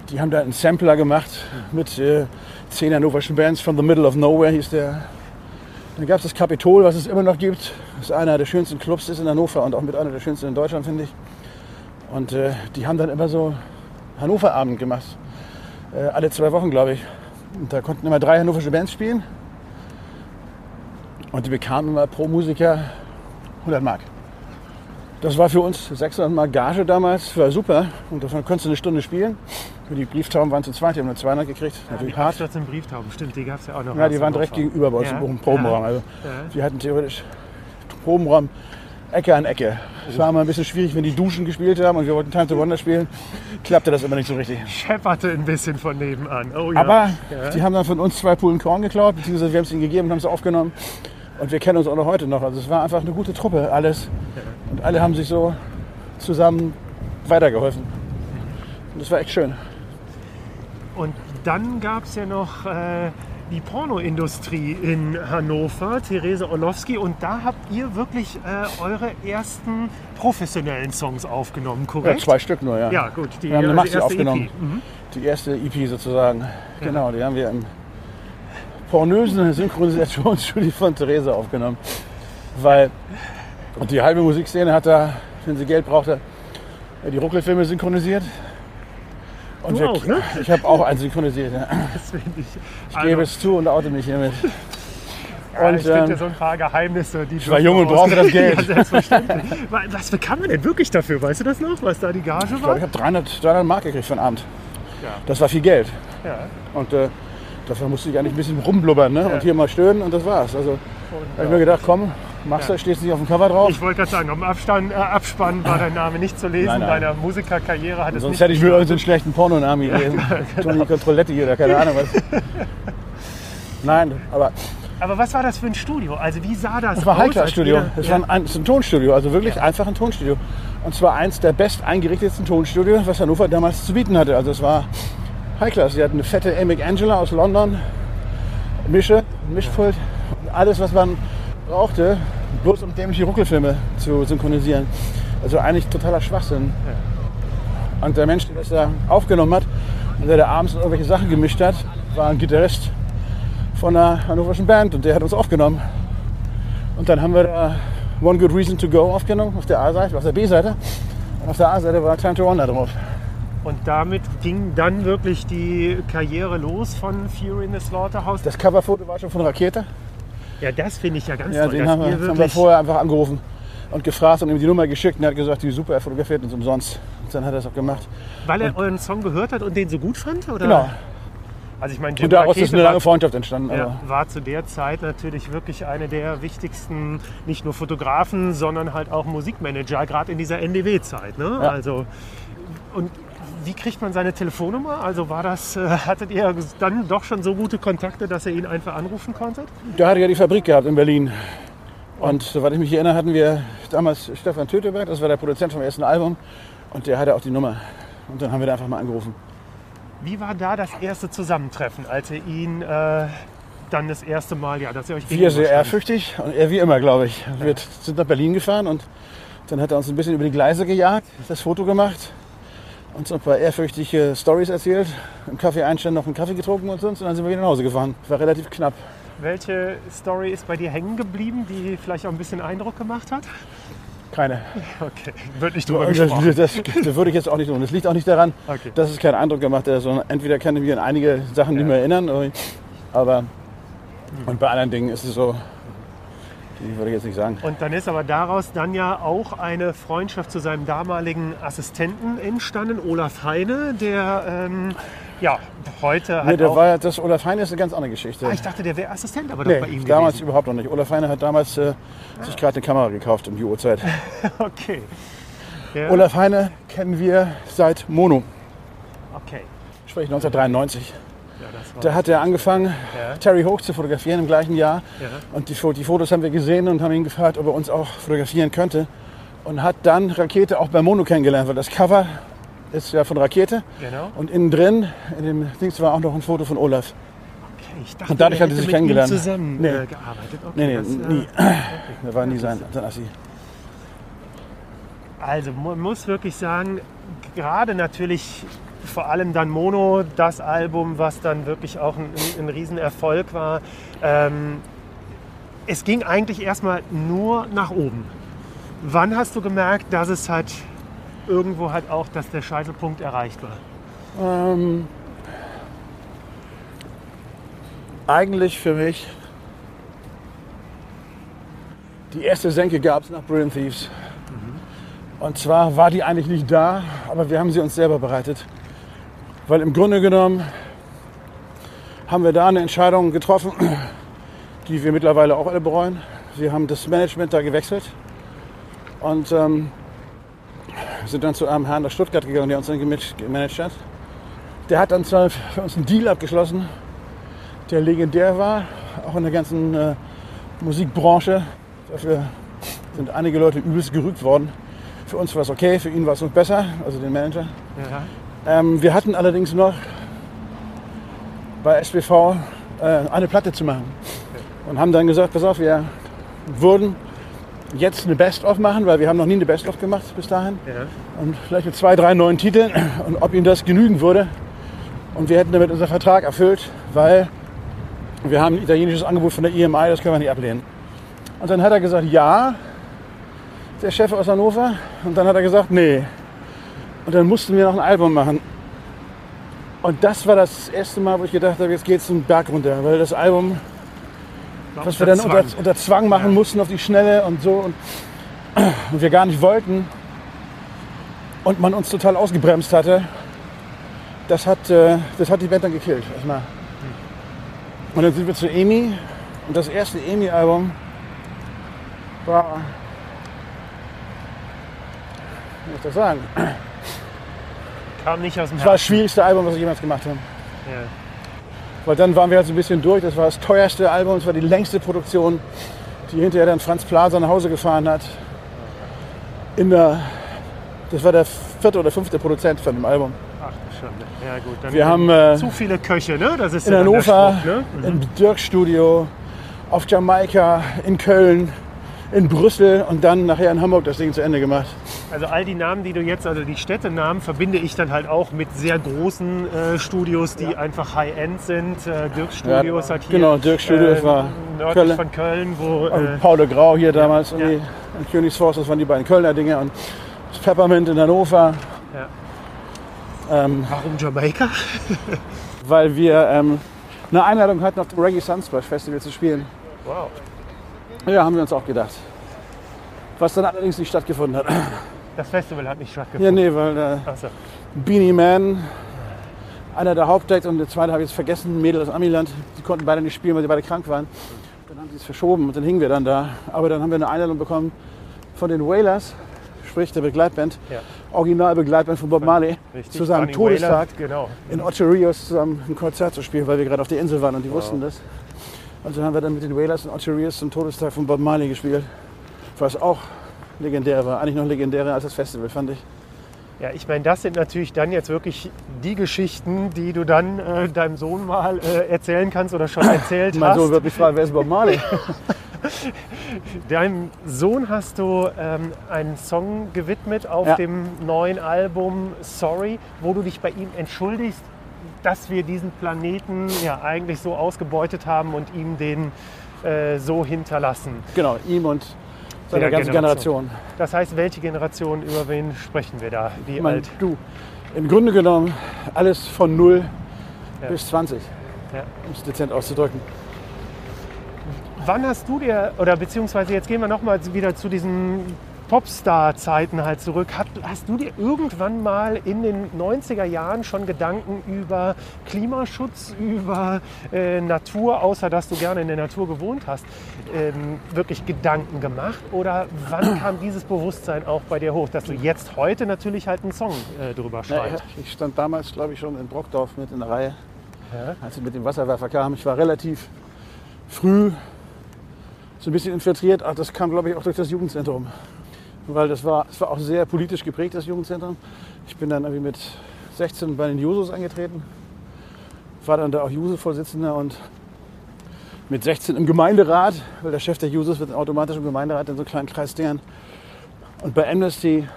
Speaker 2: Die haben da einen Sampler gemacht mit äh, zehn hannoverschen Bands. From the Middle of Nowhere hieß der. Dann gab es das Kapitol, was es immer noch gibt. Das ist einer der schönsten Clubs ist in Hannover und auch mit einer der schönsten in Deutschland, finde ich. Und äh, die haben dann immer so Hannover-Abend gemacht. Äh, alle zwei Wochen, glaube ich. Und da konnten immer drei hannoversche Bands spielen. Und die bekamen immer pro Musiker 100 Mark. Das war für uns 600 Mark Gage damals, war super. Und davon konntest du eine Stunde spielen. Für die Brieftauben waren zu zweit, die haben nur 200 gekriegt. Natürlich hart.
Speaker 1: Stadt im Brieftauben, stimmt, die gab es ja auch noch.
Speaker 2: Ja, die waren direkt gegenüber bei uns
Speaker 1: Ja.
Speaker 2: im Probenraum. Also
Speaker 1: Ja.
Speaker 2: wir hatten theoretisch Probenraum Ecke an Ecke. Es war immer ein bisschen schwierig, wenn die Duschen gespielt haben und wir wollten Time to Wonder spielen, klappte das immer nicht so richtig.
Speaker 1: Schepperte ein bisschen von nebenan. Oh, ja.
Speaker 2: Aber
Speaker 1: Ja.
Speaker 2: die haben dann von uns zwei Pullen Korn geklaut, beziehungsweise wir haben es ihnen gegeben und haben es aufgenommen. Und wir kennen uns auch noch heute noch. Also es war einfach eine gute Truppe, alles. Und alle haben sich so zusammen weitergeholfen. Und das war echt schön.
Speaker 1: Und dann gab es ja noch äh, die Pornoindustrie in Hannover, Therese Orlowski. Und da habt ihr wirklich äh, eure ersten professionellen Songs aufgenommen,
Speaker 2: Ja,
Speaker 1: korrekt?
Speaker 2: zwei Stück nur, ja.
Speaker 1: Ja, gut. Die,
Speaker 2: Wir haben eine
Speaker 1: also
Speaker 2: Maxi
Speaker 1: erste
Speaker 2: aufgenommen.
Speaker 1: EP. Mhm.
Speaker 2: Die erste EP sozusagen. Genau, die haben wir im pornösen Synchronisationsstudio von Therese aufgenommen. Weil und die halbe Musikszene hat da, wenn sie Geld brauchte, die Ruckelfilme synchronisiert. Und
Speaker 1: Du auch, ne?
Speaker 2: Ich habe auch einen synchronisiert. Ja.
Speaker 1: Ich.
Speaker 2: Ich gebe es zu und oute mich hiermit.
Speaker 1: Ja,
Speaker 2: Und,
Speaker 1: ich finde ja
Speaker 2: ähm,
Speaker 1: so ein paar Geheimnisse, die
Speaker 2: ich war jung und brauchte das Geld.
Speaker 1: Ja. Was bekam man denn wirklich dafür? Weißt du das noch, was da die Gage
Speaker 2: Ich
Speaker 1: war?
Speaker 2: ich habe 300, 300 Mark gekriegt für den Abend.
Speaker 1: Ja.
Speaker 2: Das war viel Geld.
Speaker 1: Ja.
Speaker 2: Und äh, dafür musste ich eigentlich ein bisschen rumblubbern ne? und hier mal stöhnen und das war's. Also habe ich mir gedacht, komm, machst du, stehst nicht auf dem Cover drauf.
Speaker 1: Ich wollte gerade sagen, am Abstand, äh, Abspann war dein Name nicht zu lesen.
Speaker 2: Nein, nein.
Speaker 1: Deiner Musikerkarriere hat es
Speaker 2: Sonst
Speaker 1: nicht
Speaker 2: hätte ich mir irgendeinen schlechten Pornonamen gelesen. Toni Controletti oder keine Ahnung was. Nein, aber
Speaker 1: Aber was war das für ein Studio? Also wie sah das
Speaker 2: es war
Speaker 1: aus? ihr-
Speaker 2: Es
Speaker 1: ja.
Speaker 2: war ein, es ist ein Tonstudio, also wirklich einfach ein Tonstudio. Und zwar eins der best eingerichtetsten Tonstudios, was Hannover damals zu bieten hatte. Also es war High-Class. Sie hatten eine fette Amic Angela aus London, Mische, Mischpult, alles was man brauchte, bloß um dämliche Ruckelfilme zu synchronisieren. Also eigentlich totaler Schwachsinn. Und der Mensch, der das da aufgenommen hat und der da abends irgendwelche Sachen gemischt hat, war ein Gitarrist von einer hannoverschen Band und der hat uns aufgenommen. Und dann haben wir da One Good Reason to Go aufgenommen auf der A-Seite, auf der B-Seite. Und auf der A-Seite war Time to Wonder drauf.
Speaker 1: Und damit ging dann wirklich die Karriere los von Fury in the Slaughterhouse.
Speaker 2: Das Coverfoto war schon von Rakete.
Speaker 1: Ja, das finde ich ja ganz
Speaker 2: Ja,
Speaker 1: toll,
Speaker 2: den haben wir, haben wir vorher einfach angerufen und gefragt und ihm die Nummer geschickt. Und er hat gesagt, die super, er fotografiert uns umsonst. Und dann hat er es auch gemacht.
Speaker 1: Weil er euren Song gehört hat und den so gut fand? Oder?
Speaker 2: Genau.
Speaker 1: Also ich meine, Jim
Speaker 2: Und daraus
Speaker 1: Rakete
Speaker 2: ist eine lange Freundschaft entstanden.
Speaker 1: ja, war zu der Zeit natürlich wirklich eine der wichtigsten, nicht nur Fotografen, sondern halt auch Musikmanager, gerade in dieser NDW-Zeit. Ne?
Speaker 2: Ja.
Speaker 1: Also, und wie kriegt man seine Telefonnummer? Also war das, äh, hattet ihr dann doch schon so gute Kontakte, dass ihr ihn einfach anrufen konntet?
Speaker 2: Der hatte ja die Fabrik gehabt in Berlin. Und soweit ich mich erinnere, hatten wir damals Stefan Töteberg, das war der Produzent vom ersten Album. Und der hatte auch die Nummer. Und dann haben wir da einfach mal angerufen.
Speaker 1: Wie war da das erste Zusammentreffen, als ihr ihn äh, dann das erste Mal, ja, dass ihr euch
Speaker 2: Wir sehr ehrfürchtig und er wie immer, glaube ich. Wir sind nach Berlin gefahren und dann hat er uns ein bisschen über die Gleise gejagt, das Foto gemacht, uns ein paar ehrfürchtige Stories erzählt, im Kaffee einstellen, noch einen Kaffee getrunken und sonst und dann sind wir wieder nach Hause gefahren. War relativ knapp.
Speaker 1: Welche Story ist bei dir hängen geblieben, die vielleicht auch ein bisschen Eindruck gemacht hat?
Speaker 2: Keine.
Speaker 1: Okay, wird nicht drüber
Speaker 2: Das,
Speaker 1: gesprochen.
Speaker 2: das, das würde ich jetzt auch nicht tun. Das liegt auch nicht daran,
Speaker 1: Okay.
Speaker 2: dass es keinen Eindruck gemacht hat, sondern entweder kann ich mich an einige Sachen nicht
Speaker 1: Ja.
Speaker 2: mehr erinnern, aber, aber und bei anderen Dingen ist es so, die würde ich jetzt nicht sagen.
Speaker 1: Und dann ist aber daraus dann ja auch eine Freundschaft zu seinem damaligen Assistenten entstanden, Olaf Heine, der ähm, ja heute
Speaker 2: Nee,
Speaker 1: halt
Speaker 2: der war, das Olaf Heine ist eine ganz andere Geschichte.
Speaker 1: ah, ich dachte, der wäre Assistent, aber doch bei
Speaker 2: Nee,
Speaker 1: ihm
Speaker 2: damals
Speaker 1: gewesen.
Speaker 2: überhaupt noch nicht. Olaf Heine hat damals äh, sich gerade eine Kamera gekauft um die Uhrzeit.
Speaker 1: Okay. Ja,
Speaker 2: Olaf Heine kennen wir seit Mono,
Speaker 1: okay.
Speaker 2: sprich 1993.
Speaker 1: Das
Speaker 2: Da hat er angefangen,
Speaker 1: Ja.
Speaker 2: Terry Hoch zu fotografieren im gleichen Jahr.
Speaker 1: Ja.
Speaker 2: Und die, die Fotos haben wir gesehen und haben ihn gefragt, ob er uns auch fotografieren könnte. Und hat dann Rakete auch bei Mono kennengelernt, weil das Cover ist ja von Rakete.
Speaker 1: genau.
Speaker 2: Und innen drin, in dem Dings war auch noch ein Foto von Olaf.
Speaker 1: Okay, ich dachte,
Speaker 2: Und dadurch hat er sich kennengelernt.
Speaker 1: zusammen
Speaker 2: Nee.
Speaker 1: äh, gearbeitet. Okay,
Speaker 2: Nee, nee,
Speaker 1: das, äh,
Speaker 2: nie.
Speaker 1: okay.
Speaker 2: Der war nie sein, sein Assi.
Speaker 1: Also man muss wirklich sagen, gerade natürlich vor allem dann Mono, das Album, was dann wirklich auch ein, ein Riesenerfolg war. Ähm, es ging eigentlich erstmal nur nach oben. Wann hast du gemerkt, dass es halt irgendwo halt auch, dass der Scheitelpunkt erreicht war?
Speaker 2: Ähm, eigentlich für mich die erste Senke gab es nach Brilliant Thieves. Und zwar war die eigentlich nicht da, aber wir haben sie uns selber bereitet. Weil im Grunde genommen haben wir da eine Entscheidung getroffen, die wir mittlerweile auch alle bereuen. Wir haben das Management da gewechselt und ähm, sind dann zu einem Herrn aus Stuttgart gegangen, der uns dann gemanagt hat. Der hat dann zwar für uns einen Deal abgeschlossen, der legendär war, auch in der ganzen äh, Musikbranche. Dafür sind einige Leute übelst gerügt worden. Für uns war es okay, für ihn war es uns besser, also den Manager.
Speaker 1: Ja.
Speaker 2: Ähm, wir hatten allerdings noch bei SBV äh, eine Platte zu machen. Und haben dann gesagt, pass auf, wir würden jetzt eine Best-of machen, weil wir haben noch nie eine Best-of gemacht bis dahin.
Speaker 1: Ja.
Speaker 2: Und vielleicht mit zwei, drei neuen Titeln und ob ihm das genügen würde. Und wir hätten damit unseren Vertrag erfüllt, weil wir haben ein italienisches Angebot von der EMI, das können wir nicht ablehnen. Und dann hat er gesagt, ja, der Chef aus Hannover. Und dann hat er gesagt, nee. Und dann mussten wir noch ein Album machen. Und das war das erste Mal, wo ich gedacht habe, jetzt geht's den Berg runter. Weil das Album, was wir dann unter, unter Zwang machen
Speaker 1: Ja.
Speaker 2: mussten auf die Schnelle und so. Und, und wir gar nicht wollten. Und man uns total ausgebremst hatte. Das hat, äh, das hat die Band dann gekillt. Erstmal. Und dann sind wir zu EMI. Und das erste EMI-Album war. Wie soll ich das sagen?
Speaker 1: Kam nicht aus dem
Speaker 2: Das war das schwierigste Album, was ich jemals gemacht habe.
Speaker 1: Ja.
Speaker 2: Weil dann waren wir halt so ein bisschen durch. Das war das teuerste Album, es war die längste Produktion, die hinterher dann Franz Plaza nach Hause gefahren hat. In der, das war der vierte oder fünfte Produzent von dem Album.
Speaker 1: Ach du Schande. Ja gut, dann
Speaker 2: Wir haben äh,
Speaker 1: zu viele Köche, ne? Das ist
Speaker 2: in
Speaker 1: der
Speaker 2: Hannover,
Speaker 1: Spruch, ne? Mhm.
Speaker 2: im Dirk-Studio, auf Jamaika, in Köln, in Brüssel und dann nachher in Hamburg das Ding zu Ende gemacht.
Speaker 1: Also all die Namen, die du jetzt, also die Städtenamen, verbinde ich dann halt auch mit sehr großen äh, Studios, die einfach High-End sind. Äh, Dirk Studios hat hier.
Speaker 2: genau, Dirk Studios war
Speaker 1: nördlich
Speaker 2: Köln.
Speaker 1: von Köln, wo.
Speaker 2: Und
Speaker 1: Äh,
Speaker 2: Paul de Grau hier damals
Speaker 1: ja.
Speaker 2: in Königsforst, das waren die beiden Kölner Dinge und das Peppermint in Hannover. Ähm,
Speaker 1: warum Jamaika?
Speaker 2: weil wir ähm, eine Einladung hatten, auf dem Reggae Sunsplash Festival zu spielen.
Speaker 1: Wow.
Speaker 2: Ja, haben wir uns auch gedacht. Was dann allerdings nicht stattgefunden hat.
Speaker 1: Das Festival hat nicht
Speaker 2: Ja,
Speaker 1: stattgefunden.
Speaker 2: nee, weil äh,
Speaker 1: Achso.
Speaker 2: Beanie Man, einer der Hauptdeckt und der zweite habe ich jetzt vergessen, Mädel aus Amiland. Die konnten beide nicht spielen, weil sie beide krank waren. Dann haben sie es verschoben und dann hingen wir dann da. Aber dann haben wir eine Einladung bekommen von den Wailers, sprich der Begleitband,
Speaker 1: Ja.
Speaker 2: Originalbegleitband von Bob Marley,
Speaker 1: Richtig,
Speaker 2: zu seinem Todestag
Speaker 1: Wailer, Genau.
Speaker 2: in Ocho Rios zusammen ein Konzert zu spielen, weil wir gerade auf der Insel waren und die wussten das. Also haben wir dann mit den Wailers in Ocho Rios zum Todestag von Bob Marley gespielt, was auch legendär war. Eigentlich noch legendärer als das Festival, fand ich.
Speaker 1: Ja, ich meine, das sind natürlich dann jetzt wirklich die Geschichten, die du dann äh, deinem Sohn mal äh, erzählen kannst oder schon erzählt
Speaker 2: Mein
Speaker 1: hast.
Speaker 2: Sohn wird mich fragen, wer ist Bob Marley?
Speaker 1: Deinem Sohn hast du ähm, einen Song gewidmet auf
Speaker 2: Ja.
Speaker 1: dem neuen Album Sorry, wo du dich bei ihm entschuldigst, dass wir diesen Planeten ja eigentlich so ausgebeutet haben und ihm den äh, so hinterlassen.
Speaker 2: genau, ihm und seiner ganzen
Speaker 1: Generation.
Speaker 2: Generation.
Speaker 1: Das heißt, welche Generation, über wen sprechen wir da? Wie
Speaker 2: Ich meine,
Speaker 1: alt?
Speaker 2: du, im Grunde genommen alles von 0
Speaker 1: Ja.
Speaker 2: bis 20,
Speaker 1: Ja.
Speaker 2: um es dezent auszudrücken.
Speaker 1: Wann hast du dir, oder beziehungsweise jetzt gehen wir nochmal wieder zu diesen Popstar-Zeiten halt zurück. Hast du dir irgendwann mal in den 90er Jahren schon Gedanken über Klimaschutz, über äh, Natur, außer dass du gerne in der Natur gewohnt hast, ähm, wirklich Gedanken gemacht? Oder wann kam dieses Bewusstsein auch bei dir hoch, dass du jetzt heute natürlich halt einen Song äh, drüber
Speaker 2: Ja,
Speaker 1: schreibst?
Speaker 2: ich stand damals, glaube ich, schon in Brockdorf mit in der Reihe,
Speaker 1: Ja.
Speaker 2: als ich mit dem Wasserwerfer kam. Ich war relativ früh so ein bisschen infiltriert. Ach, das kam, glaube ich, auch durch das Jugendzentrum. Weil das war, das war auch sehr politisch geprägt, das Jugendzentrum. Ich bin dann irgendwie mit 16 bei den Jusos eingetreten. War dann da auch Juso-Vorsitzender und mit 16 im Gemeinderat, weil der Chef der Jusos wird automatisch im Gemeinderat in so kleinen Kreisdingern. Und bei Amnesty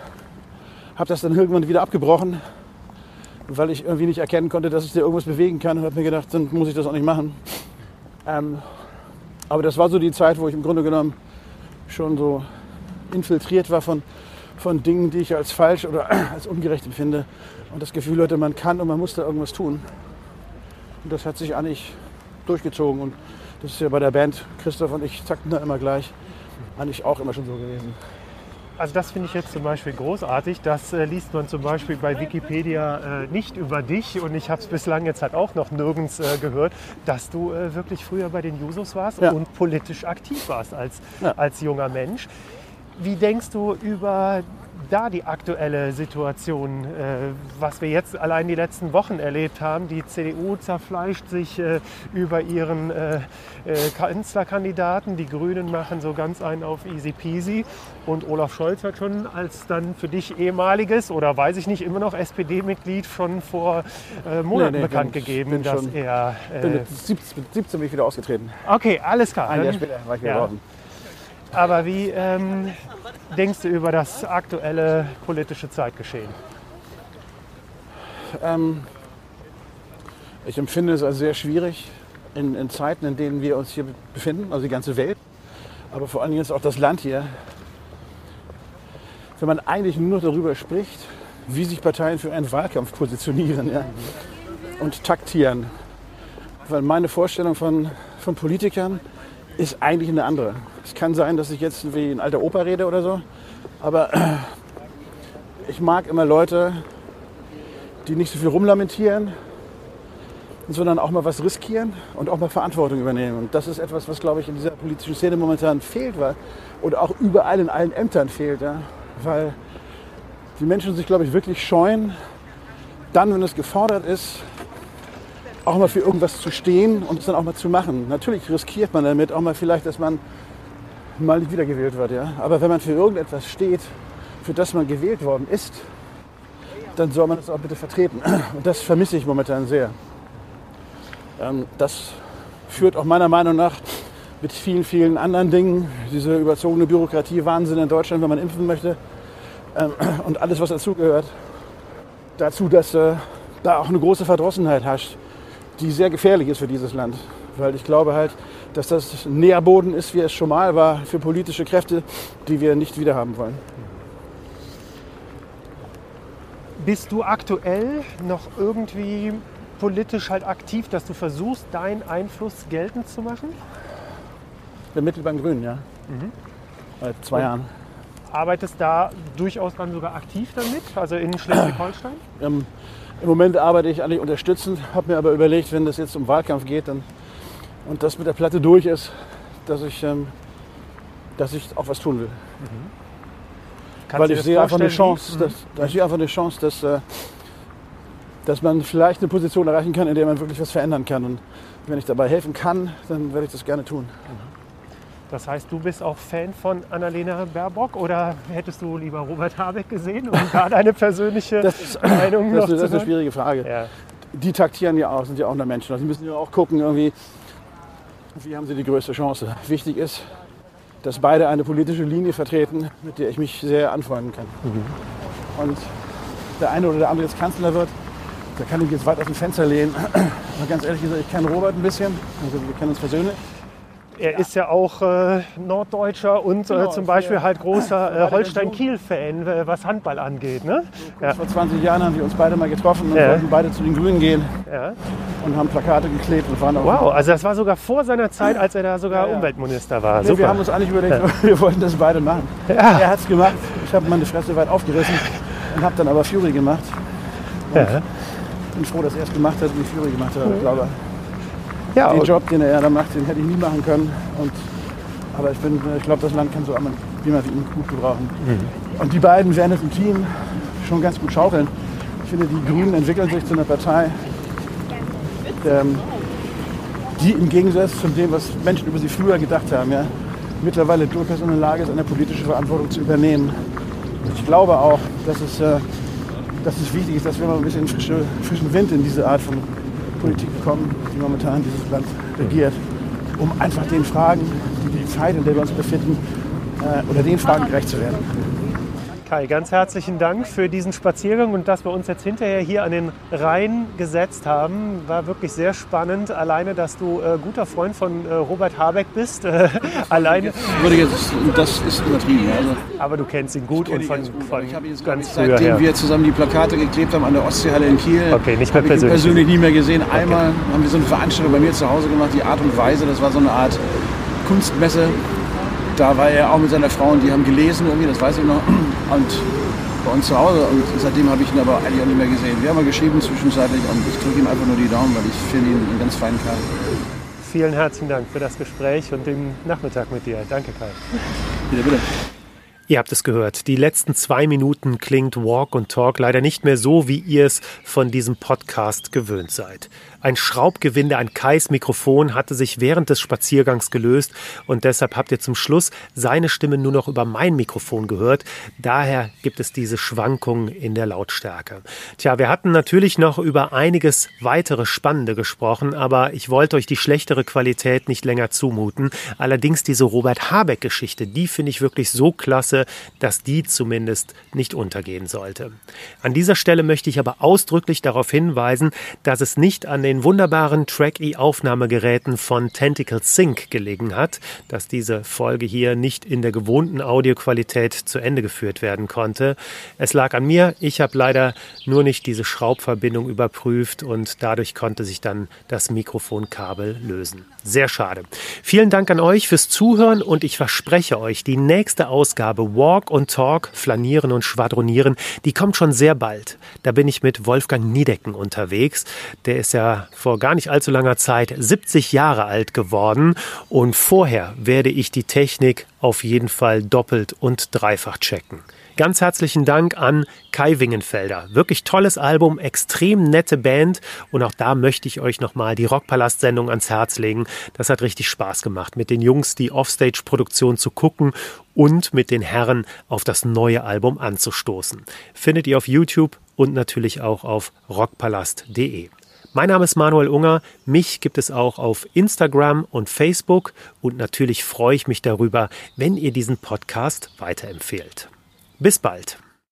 Speaker 2: habe das dann irgendwann wieder abgebrochen, weil ich irgendwie nicht erkennen konnte, dass ich da irgendwas bewegen kann und habe mir gedacht, dann muss ich das auch nicht machen. Ähm, aber das war so die Zeit, wo ich im Grunde genommen schon so infiltriert war von, von Dingen, die ich als falsch oder als ungerecht empfinde und das Gefühl hatte, man kann und man muss da irgendwas tun. Und das hat sich eigentlich durchgezogen und das ist ja bei der Band, Christoph und ich zackten da immer gleich, eigentlich auch immer schon so gewesen.
Speaker 1: Also das finde ich jetzt zum Beispiel großartig. Das äh, liest man zum Beispiel bei Wikipedia äh, nicht über dich und ich habe es bislang jetzt halt auch noch nirgends äh, gehört, dass du äh, wirklich früher bei den Jusos warst
Speaker 2: Ja.
Speaker 1: und politisch aktiv warst als,
Speaker 2: Ja.
Speaker 1: als junger Mensch. Wie denkst du über da die aktuelle Situation, äh, was wir jetzt allein die letzten Wochen erlebt haben? Die CDU zerfleischt sich äh, über ihren äh, Kanzlerkandidaten. Die Grünen machen so ganz einen auf easy peasy. Und Olaf Scholz hat schon als dann für dich ehemaliges oder weiß ich nicht immer noch SPD-Mitglied schon vor Monaten
Speaker 2: Nee, nee,
Speaker 1: bekannt
Speaker 2: bin-
Speaker 1: gegeben,
Speaker 2: bin
Speaker 1: dass
Speaker 2: schon-
Speaker 1: er.
Speaker 2: Bin
Speaker 1: Äh,
Speaker 2: mit 17, mit 17 bin ich wieder ausgetreten.
Speaker 1: okay, alles klar.
Speaker 2: Ein Jahr später war ich wieder
Speaker 1: ja.
Speaker 2: draußen.
Speaker 1: Aber wie ähm, denkst du über das aktuelle politische Zeitgeschehen?
Speaker 2: Ähm, ich empfinde es als sehr schwierig in, in Zeiten, in denen wir uns hier befinden, also die ganze Welt, aber vor allen Dingen auch das Land hier. Wenn man eigentlich nur darüber spricht, wie sich Parteien für einen Wahlkampf positionieren ja, und taktieren. Weil meine Vorstellung von, von Politikern ist eigentlich eine andere. Es kann sein, dass ich jetzt wie ein alter Opa rede oder so, aber ich mag immer Leute, die nicht so viel rumlamentieren, sondern auch mal was riskieren und auch mal Verantwortung übernehmen. Und das ist etwas, was, glaube ich, in dieser politischen Szene momentan fehlt, weil, oder auch überall in allen Ämtern fehlt, ja? weil die Menschen sich, glaube ich, wirklich scheuen, dann, wenn es gefordert ist, auch mal für irgendwas zu stehen und es dann auch mal zu machen. Natürlich riskiert man damit auch mal vielleicht, dass man mal nicht wiedergewählt wird. Ja? Aber wenn man für irgendetwas steht, für das man gewählt worden ist, dann soll man das auch bitte vertreten. Und das vermisse ich momentan sehr. Ähm, das führt auch meiner Meinung nach mit vielen, vielen anderen Dingen, diese überzogene Bürokratie, Wahnsinn in Deutschland, wenn man impfen möchte ähm, und alles, was dazugehört, dazu, dass äh, da auch eine große Verdrossenheit herrscht, die sehr gefährlich ist für dieses Land. Weil ich glaube halt, dass das Nährboden ist, wie es schon mal war, für politische Kräfte, die wir nicht wiederhaben wollen.
Speaker 1: Bist du aktuell noch irgendwie politisch halt aktiv, dass du versuchst, deinen Einfluss geltend zu machen?
Speaker 2: Mittel beim Grünen, ja. Seit zwei Jahren.
Speaker 1: Arbeitest da durchaus dann sogar aktiv damit, also in Schleswig-Holstein?
Speaker 2: Ähm, Im Moment arbeite ich eigentlich unterstützend, habe mir aber überlegt, wenn das jetzt um Wahlkampf geht dann, und das mit der Platte durch ist, dass ich, ähm, dass ich auch was tun will.
Speaker 1: Kannst
Speaker 2: Weil
Speaker 1: du
Speaker 2: ich sehe einfach eine Chance, dass, dass ich sehe einfach eine Chance, dass, äh, dass man vielleicht eine Position erreichen kann, in der man wirklich was verändern kann. Und wenn ich dabei helfen kann, dann werde ich das gerne tun.
Speaker 1: Das heißt, du bist auch Fan von Annalena Baerbock oder hättest du lieber Robert Habeck gesehen, um da deine persönliche
Speaker 2: Das ist,
Speaker 1: Meinung
Speaker 2: das
Speaker 1: noch
Speaker 2: ist, das
Speaker 1: zu
Speaker 2: ist eine schwierige Frage.
Speaker 1: Ja.
Speaker 2: Die taktieren ja auch, sind ja auch nur Menschen. Also die müssen ja auch gucken, irgendwie, wie haben sie die größte Chance. Wichtig ist, dass beide eine politische Linie vertreten, mit der ich mich sehr anfreunden kann. Und der eine oder der andere jetzt Kanzler wird, da kann ich jetzt weit aus dem Fenster lehnen. Aber ganz ehrlich gesagt, ich kenne Robert ein bisschen, also wir kennen uns persönlich.
Speaker 1: Er ist ja auch äh, Norddeutscher und äh,
Speaker 2: Genau,
Speaker 1: zum Beispiel
Speaker 2: ja.
Speaker 1: halt großer äh, Holstein-Kiel-Fan, äh, was Handball angeht. Ne? Ja.
Speaker 2: Vor 20 Jahren haben wir uns beide mal getroffen und
Speaker 1: Ja.
Speaker 2: wollten beide zu den Grünen gehen
Speaker 1: Ja.
Speaker 2: und haben Plakate geklebt und waren auch
Speaker 1: Wow, also das war sogar vor seiner Zeit, als er da sogar
Speaker 2: Ja, ja.
Speaker 1: Umweltminister war.
Speaker 2: Nee, wir haben uns eigentlich überlegt, wir wollten das beide machen. Er hat es gemacht, ich habe meine Fresse weit aufgerissen und habe dann aber Fury gemacht.
Speaker 1: ja.
Speaker 2: Bin froh, dass er es gemacht hat und ich Fury gemacht habe. Ich glaube,
Speaker 1: Ja,
Speaker 2: den Job, den er da macht, den hätte ich nie machen können. Und, aber ich, bin, ich glaube, das Land kann so jemand wie man ihn gut gebrauchen. Und die beiden werden es im Team schon ganz gut schaukeln. Ich finde, die Grünen entwickeln sich zu einer Partei, ähm, die im Gegensatz zu dem, was Menschen über sie früher gedacht haben, ja, mittlerweile durchaus in der Lage ist, eine politische Verantwortung zu übernehmen. Ich glaube auch, dass es, äh, dass es wichtig ist, dass wir mal ein bisschen frische, frischen Wind in diese Art von Politik bekommen, die momentan dieses Land regiert, um einfach den Fragen, die die Zeit, in der wir uns befinden, äh, oder den Fragen gerecht zu werden.
Speaker 1: Kai, ganz herzlichen Dank für diesen Spaziergang und dass wir uns jetzt hinterher hier an den Rhein gesetzt haben. War wirklich sehr spannend. Alleine, dass du äh, guter Freund von äh, Robert Habeck bist. Äh, alleine,
Speaker 2: Würde jetzt, das ist übertrieben. Also,
Speaker 1: aber du kennst ihn gut und von, von
Speaker 2: ich habe ihn jetzt,
Speaker 1: ganz
Speaker 2: ich,
Speaker 1: früher
Speaker 2: seitdem
Speaker 1: her.
Speaker 2: wir zusammen die Plakate geklebt haben an der Ostseehalle in Kiel,
Speaker 1: Okay, nicht mehr
Speaker 2: habe ich ihn
Speaker 1: persönlich.
Speaker 2: persönlich nie mehr gesehen. Einmal haben wir so eine Veranstaltung bei mir zu Hause gemacht, die Art und Weise, das war so eine Art Kunstmesse. Da war er auch mit seiner Frau und die haben gelesen irgendwie, das weiß ich noch. Und bei uns zu Hause und seitdem habe ich ihn aber eigentlich auch nicht mehr gesehen. Wir haben mal geschrieben zwischenzeitlich und ich drücke ihm einfach nur die Daumen, weil ich finde ihn einen ganz feinen Kerl.
Speaker 1: Vielen herzlichen Dank für das Gespräch und den Nachmittag mit dir. Danke, Kai.
Speaker 2: Bitte, bitte.
Speaker 1: Ihr habt es gehört. Die letzten zwei Minuten klingt Walk und Talk leider nicht mehr so, wie ihr es von diesem Podcast gewöhnt seid. Ein Schraubgewinde an Kais Mikrofon hatte sich während des Spaziergangs gelöst und deshalb habt ihr zum Schluss seine Stimme nur noch über mein Mikrofon gehört. Daher gibt es diese Schwankungen in der Lautstärke. Tja, wir hatten natürlich noch über einiges weitere Spannende gesprochen, aber ich wollte euch die schlechtere Qualität nicht länger zumuten. Allerdings diese Robert Habeck-Geschichte, die finde ich wirklich so klasse, dass die zumindest nicht untergehen sollte. An dieser Stelle möchte ich aber ausdrücklich darauf hinweisen, dass es nicht an den wunderbaren Track-E-Aufnahmegeräten von Tentacle Sync gelegen hat, dass diese Folge hier nicht in der gewohnten Audioqualität zu Ende geführt werden konnte. Es lag an mir. Ich habe leider nur nicht diese Schraubverbindung überprüft und dadurch konnte sich dann das Mikrofonkabel lösen. Sehr schade. Vielen Dank an euch fürs Zuhören und ich verspreche euch, die nächste Ausgabe Walk und Talk, Flanieren und Schwadronieren, die kommt schon sehr bald. Da bin ich mit Wolfgang Niedecken unterwegs. Der ist ja vor gar nicht allzu langer Zeit 70 Jahre alt geworden und vorher werde ich die Technik auf jeden Fall doppelt und dreifach checken. Ganz herzlichen Dank an Kai Wingenfelder. Wirklich tolles Album, extrem nette Band und auch da möchte ich euch nochmal die Rockpalast-Sendung ans Herz legen. Das hat richtig Spaß gemacht, mit den Jungs die Offstage-Produktion zu gucken und mit den Herren auf das neue Album anzustoßen. Findet ihr auf YouTube und natürlich auch auf rockpalast.de. Mein Name ist Manuel Unger. Mich gibt es auch auf Instagram und Facebook. Und natürlich freue ich mich darüber, wenn ihr diesen Podcast weiterempfehlt. Bis bald.